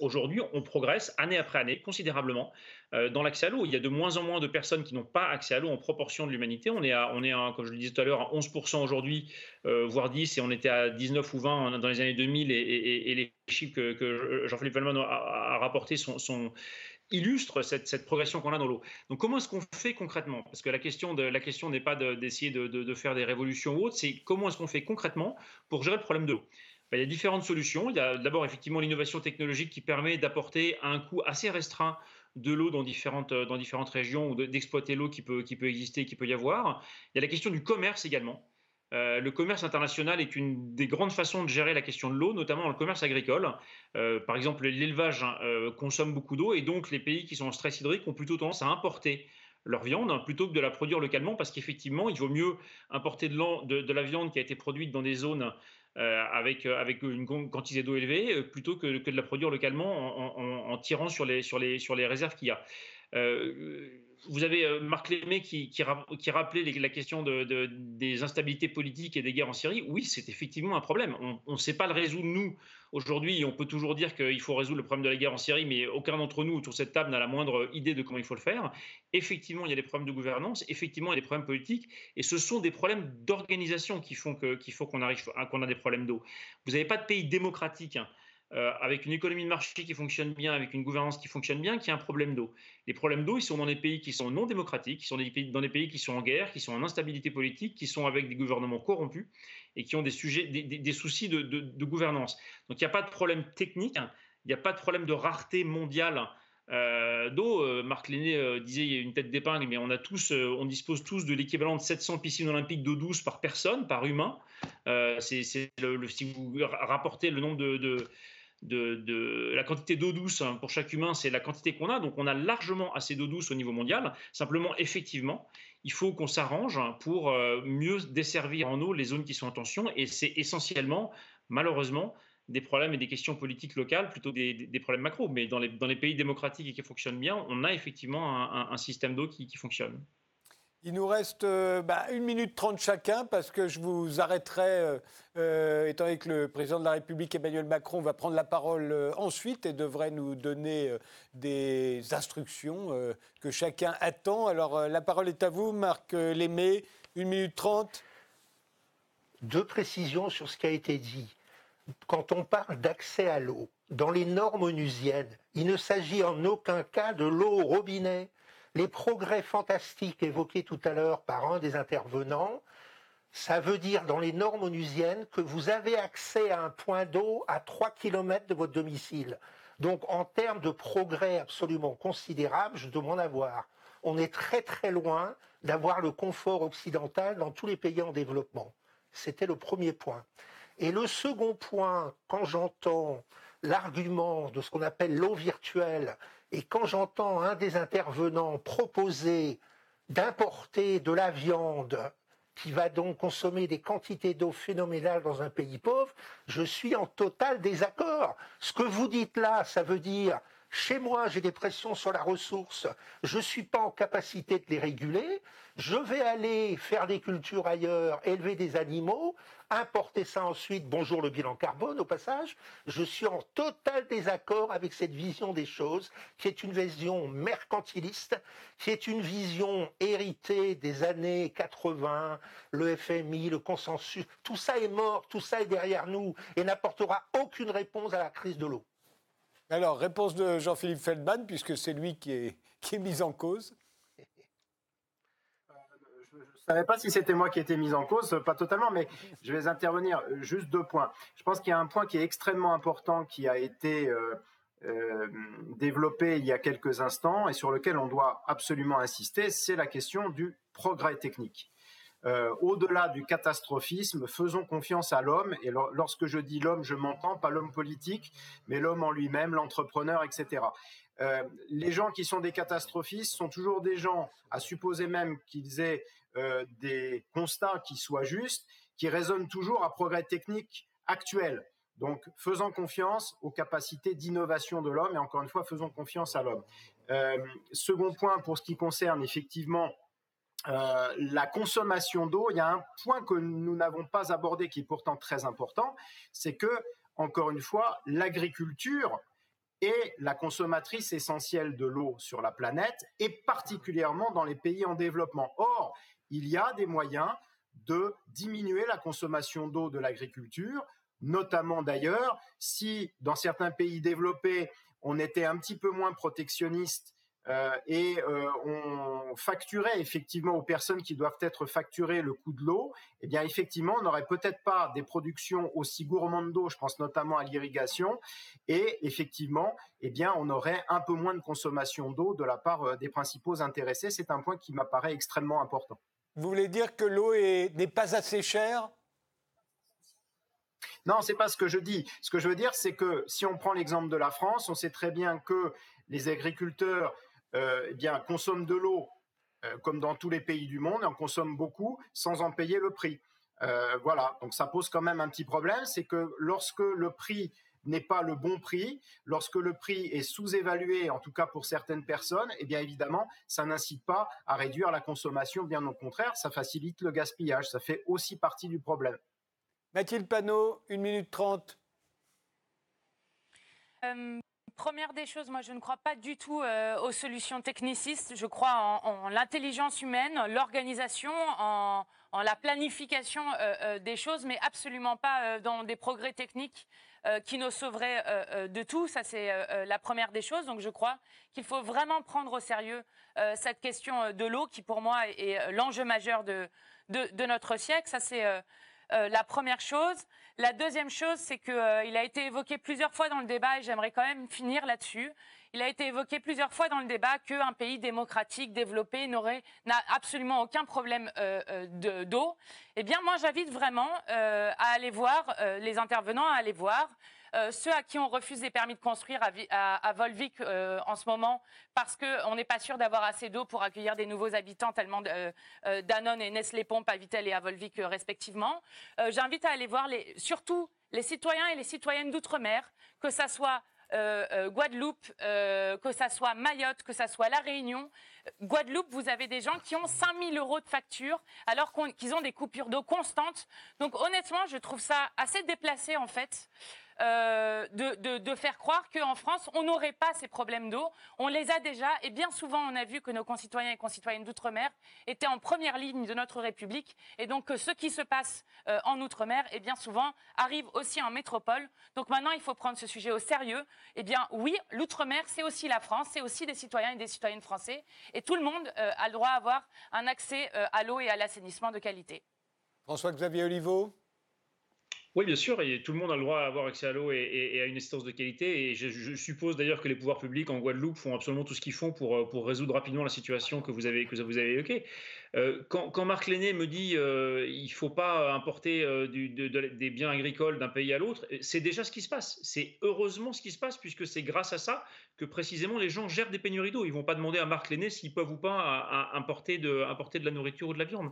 aujourd'hui, on progresse année après année considérablement euh, dans l'accès à l'eau. Il y a de moins en moins de personnes qui n'ont pas accès à l'eau en proportion de l'humanité. On est, à, on est comme je le disais tout à l'heure, à 11% aujourd'hui, euh, voire 10, et on était à 19 ou 20 dans les années 2000. Et, les chiffres que, Jean-Philippe Vallman a, rapportés sont illustre cette, progression qu'on a dans l'eau. Donc comment est-ce qu'on fait concrètement? Parce que la question, de, la question n'est pas d'essayer de, faire des révolutions ou autres, c'est comment est-ce qu'on fait concrètement pour gérer le problème de l'eau? Ben, Il y a différentes solutions. Il y a d'abord effectivement l'innovation technologique qui permet d'apporter un coût assez restreint de l'eau dans différentes, dans différentes régions ou d'exploiter l'eau qui peut, qui peut exister, qui peut y avoir. Il y a la question du commerce également. Euh, le commerce international est une des grandes façons de gérer la question de l'eau, notamment dans le commerce agricole. Euh, par exemple, l'élevage hein, euh, consomme beaucoup d'eau et donc les pays qui sont en stress hydrique ont plutôt tendance à importer leur viande plutôt que de la produire localement parce qu'effectivement, il vaut mieux importer de, la viande qui a été produite dans des zones avec, une quantité d'eau élevée plutôt que, de la produire localement en, tirant sur les réserves qu'il y a vous avez euh, Marc Lémé qui, rappelait la question de, des instabilités politiques et des guerres en Syrie. Oui, c'est effectivement un problème. On ne sait pas le résoudre, nous, aujourd'hui. On peut toujours dire qu'il faut résoudre le problème de la guerre en Syrie, mais aucun d'entre nous autour de cette table n'a la moindre idée de comment il faut le faire. Effectivement, il y a des problèmes de gouvernance, effectivement, il y a des problèmes politiques, et ce sont des problèmes d'organisation qui font qu'il faut qu'on arrive a des problèmes d'eau. Vous n'avez pas de pays démocratique. Hein, euh, avec une économie de marché qui fonctionne bien, avec une gouvernance qui fonctionne bien, qu'il y a un problème d'eau. Les problèmes d'eau, ils sont dans des pays qui sont non démocratiques, qui sont dans des pays qui sont en guerre, qui sont en instabilité politique, qui sont avec des gouvernements corrompus et qui ont des, soucis de, gouvernance. Donc il n'y a pas de problème technique, il n'y a pas de problème de rareté mondiale euh, d'eau. Euh, Marc Lenné disait il y a une tête d'épingle, mais on a tous, on dispose tous de l'équivalent de 700 piscines olympiques d'eau douce par personne, par humain. c'est si vous rapportez le nombre de, la quantité d'eau douce hein, pour chaque humain, c'est la quantité qu'on a. Donc on a largement assez d'eau douce au niveau mondial. Simplement, effectivement, il faut qu'on s'arrange pour euh, mieux desservir en eau les zones qui sont en tension. Et c'est essentiellement, malheureusement, des problèmes et des questions politiques locales plutôt des, problèmes macro. Mais dans les, pays démocratiques et qui fonctionnent bien, on a effectivement un, système d'eau qui fonctionne. Il nous reste euh, bah, une minute trente chacun parce que je vous arrêterai, euh, euh, étant donné que le président de la République Emmanuel Macron va prendre la parole ensuite et devrait nous donner des instructions que chacun attend. Alors la parole est à vous, Marc Lémé, une minute trente. Deux précisions sur ce qui a été dit. Quand on parle d'accès à l'eau, dans les normes onusiennes, il ne s'agit en aucun cas de l'eau au robinet les progrès fantastiques évoqués tout à l'heure par un des intervenants, ça veut dire dans les normes onusiennes que vous avez accès à un point d'eau à 3 km de votre domicile. Donc en termes de progrès absolument considérables, je demande à voir. On est très très loin d'avoir le confort occidental dans tous les pays en développement. C'était le premier point. Et le second point, quand j'entends l'argument de ce qu'on appelle l'eau virtuelle, et quand j'entends un des intervenants proposer d'importer de la viande qui va donc consommer des quantités d'eau phénoménales dans un pays pauvre, je suis en total désaccord. Ce que vous dites là, ça veut dire chez moi, j'ai des pressions sur la ressource, je ne suis pas en capacité de les réguler, je vais aller faire des cultures ailleurs, élever des animaux, importer ça ensuite, bonjour le bilan carbone au passage, je suis en total désaccord avec cette vision des choses, qui est une vision mercantiliste, qui est une vision héritée des années 80, le FMI, le consensus, tout ça est mort, tout ça est derrière nous et n'apportera aucune réponse à la crise de l'eau. Alors, réponse de Jean-Philippe Feldman, puisque c'est lui qui est, mis en cause. Je ne savais pas si c'était moi qui étais mis en cause, pas totalement, mais je vais intervenir. Juste deux points. Je pense qu'il y a un point qui est extrêmement important qui a été euh, euh, développé il y a quelques instants et sur lequel on doit absolument insister, c'est la question du progrès technique. Euh, au-delà du catastrophisme, faisons confiance à l'homme. Et lorsque je dis l'homme, je m'entends pas l'homme politique, mais l'homme en lui-même, l'entrepreneur, etc. Euh, les gens qui sont des catastrophistes sont toujours des gens, à supposer même qu'ils aient euh, des constats qui soient justes, qui raisonnent toujours à progrès technique actuel. Donc, faisons confiance aux capacités d'innovation de l'homme et encore une fois, faisons confiance à l'homme. second point, pour ce qui concerne effectivement euh, la consommation d'eau, il y a un point que nous n'avons pas abordé qui est pourtant très important, c'est que, encore une fois, l'agriculture est la consommatrice essentielle de l'eau sur la planète et particulièrement dans les pays en développement. Or, il y a des moyens de diminuer la consommation d'eau de l'agriculture, notamment d'ailleurs si dans certains pays développés, on était un petit peu moins protectionniste euh, et euh, on facturait effectivement aux personnes qui doivent être facturées le coût de l'eau, eh bien effectivement, on n'aurait peut-être pas des productions aussi gourmandes d'eau, je pense notamment à l'irrigation, et effectivement, eh bien on aurait un peu moins de consommation d'eau de la part euh, des principaux intéressés. C'est un point qui m'apparaît extrêmement important. Vous voulez dire que l'eau n'est pas assez chère? Non, c'est pas ce que je dis. Ce que je veux dire, c'est que si on prend l'exemple de la France, on sait très bien que les agriculteurs euh, eh bien, consomme de l'eau euh, comme dans tous les pays du monde, et on consomme beaucoup sans en payer le prix. Euh, voilà, donc ça pose quand même un petit problème, c'est que lorsque le prix n'est pas le bon prix, lorsque le prix est sous-évalué, en tout cas pour certaines personnes, eh bien évidemment, ça n'incite pas à réduire la consommation, bien au contraire, ça facilite le gaspillage, ça fait aussi partie du problème. Mathilde Panot, 1 minute 30. Première des choses, moi je ne crois pas du tout euh, aux solutions technicistes. Je crois en, l'intelligence humaine, l'organisation, en, la planification euh, euh, des choses, mais absolument pas dans des progrès techniques qui nous sauverait de tout. Ça, c'est la première des choses. Donc, je crois qu'il faut vraiment prendre au sérieux cette question de l'eau, qui pour moi est, l'enjeu majeur de, de, notre siècle. Ça, c'est la première chose. La deuxième chose, c'est qu'il a été évoqué plusieurs fois dans le débat, et j'aimerais quand même finir là-dessus. Il a été évoqué plusieurs fois dans le débat qu'un pays démocratique, développé, n'a absolument aucun problème euh, euh, d'eau. Eh bien, moi, j'invite vraiment euh, à aller voir les intervenants, à aller voir ceux à qui on refuse les permis de construire à, Volvic en ce moment parce qu'on n'est pas sûr d'avoir assez d'eau pour accueillir des nouveaux habitants, tellement Danone et Nestlé Pompe à Vitel et à Volvic respectivement. J'invite à aller voir surtout les citoyens et les citoyennes d'outre-mer, que ça soit euh, euh, Guadeloupe, euh, que ça soit Mayotte, que ça soit La Réunion. Guadeloupe, vous avez des gens qui ont 5000 euros de facture alors qu'ils ont des coupures d'eau constantes. Donc honnêtement, je trouve ça assez déplacé en fait. Euh, de, faire croire qu'en France, on n'aurait pas ces problèmes d'eau. On les a déjà, et bien souvent, on a vu que nos concitoyens et concitoyennes d'outre-mer étaient en première ligne de notre République, et donc que ce qui se passe euh, en outre-mer, et bien souvent, arrive aussi en métropole. Donc maintenant, il faut prendre ce sujet au sérieux. Eh bien, oui, l'outre-mer, c'est aussi la France, c'est aussi des citoyens et des citoyennes français, et tout le monde euh, a le droit à avoir un accès à l'eau et à l'assainissement de qualité. François-Xavier Oliveau oui, bien sûr, et tout le monde a le droit à avoir accès à l'eau et, à une assistance de qualité. Et je, suppose d'ailleurs que les pouvoirs publics en Guadeloupe font absolument tout ce qu'ils font pour, euh, pour résoudre rapidement la situation que vous avez, que vous avez évoquée. Euh, quand, Marc Lenné me dit euh, il ne faut pas importer euh, du, des biens agricoles d'un pays à l'autre, c'est déjà ce qui se passe. C'est heureusement ce qui se passe, puisque c'est grâce à ça que précisément les gens gèrent des pénuries d'eau. Ils ne vont pas demander à Marc Lenné s'ils peuvent ou pas importer, de, importer de la nourriture ou de la viande.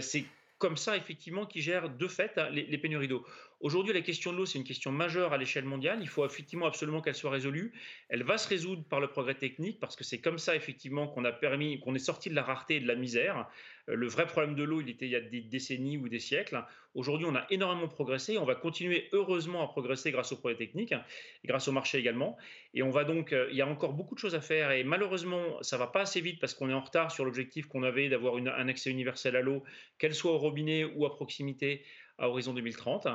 c'est comme ça, effectivement, qui gère de fait hein, les, pénuries d'eau. Aujourd'hui, la question de l'eau, c'est une question majeure à l'échelle mondiale. Il faut effectivement absolument qu'elle soit résolue. Elle va se résoudre par le progrès technique, parce que c'est comme ça, effectivement, qu'on a permis, qu'on est sorti de la rareté et de la misère. Euh, le vrai problème de l'eau, il était il y a des décennies ou des siècles. Aujourd'hui, on a énormément progressé. On va continuer heureusement à progresser grâce au progrès technique et grâce au marché également. Et on va donc, euh, il y a encore beaucoup de choses à faire. Et malheureusement, ça va pas assez vite parce qu'on est en retard sur l'objectif qu'on avait d'avoir un accès universel à l'eau, qu'elle soit au robinet ou à proximité à horizon 2030.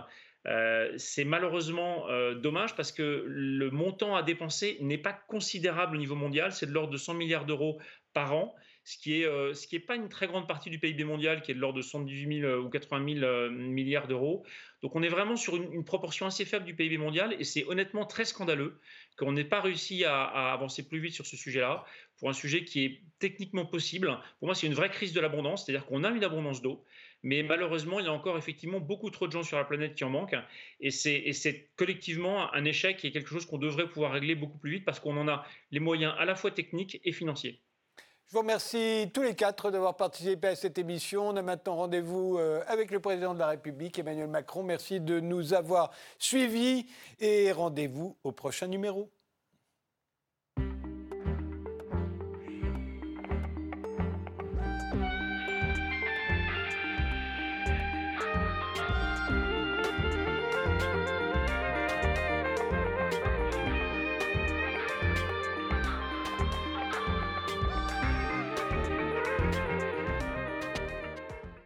Euh, c'est malheureusement dommage parce que le montant à dépenser n'est pas considérable au niveau mondial, c'est de l'ordre de 100 milliards d'euros par an ce qui est euh, pas une très grande partie du PIB mondial, qui est de l'ordre de 118 000 euh, ou 80 000 euh, milliards d'euros. Donc on est vraiment sur une, proportion assez faible du PIB mondial, et c'est honnêtement très scandaleux qu'on n'ait pas réussi à, avancer plus vite sur ce sujet-là, pour un sujet qui est techniquement possible. Pour moi, c'est une vraie crise de l'abondance, c'est-à-dire qu'on a une abondance d'eau, mais malheureusement, il y a encore effectivement beaucoup trop de gens sur la planète qui en manquent, et c'est collectivement un échec et quelque chose qu'on devrait pouvoir régler beaucoup plus vite parce qu'on en a les moyens à la fois techniques et financiers. Je vous remercie tous les quatre d'avoir participé à cette émission. On a maintenant rendez-vous euh, avec le président de la République, Emmanuel Macron. Merci de nous avoir suivis et rendez-vous au prochain numéro.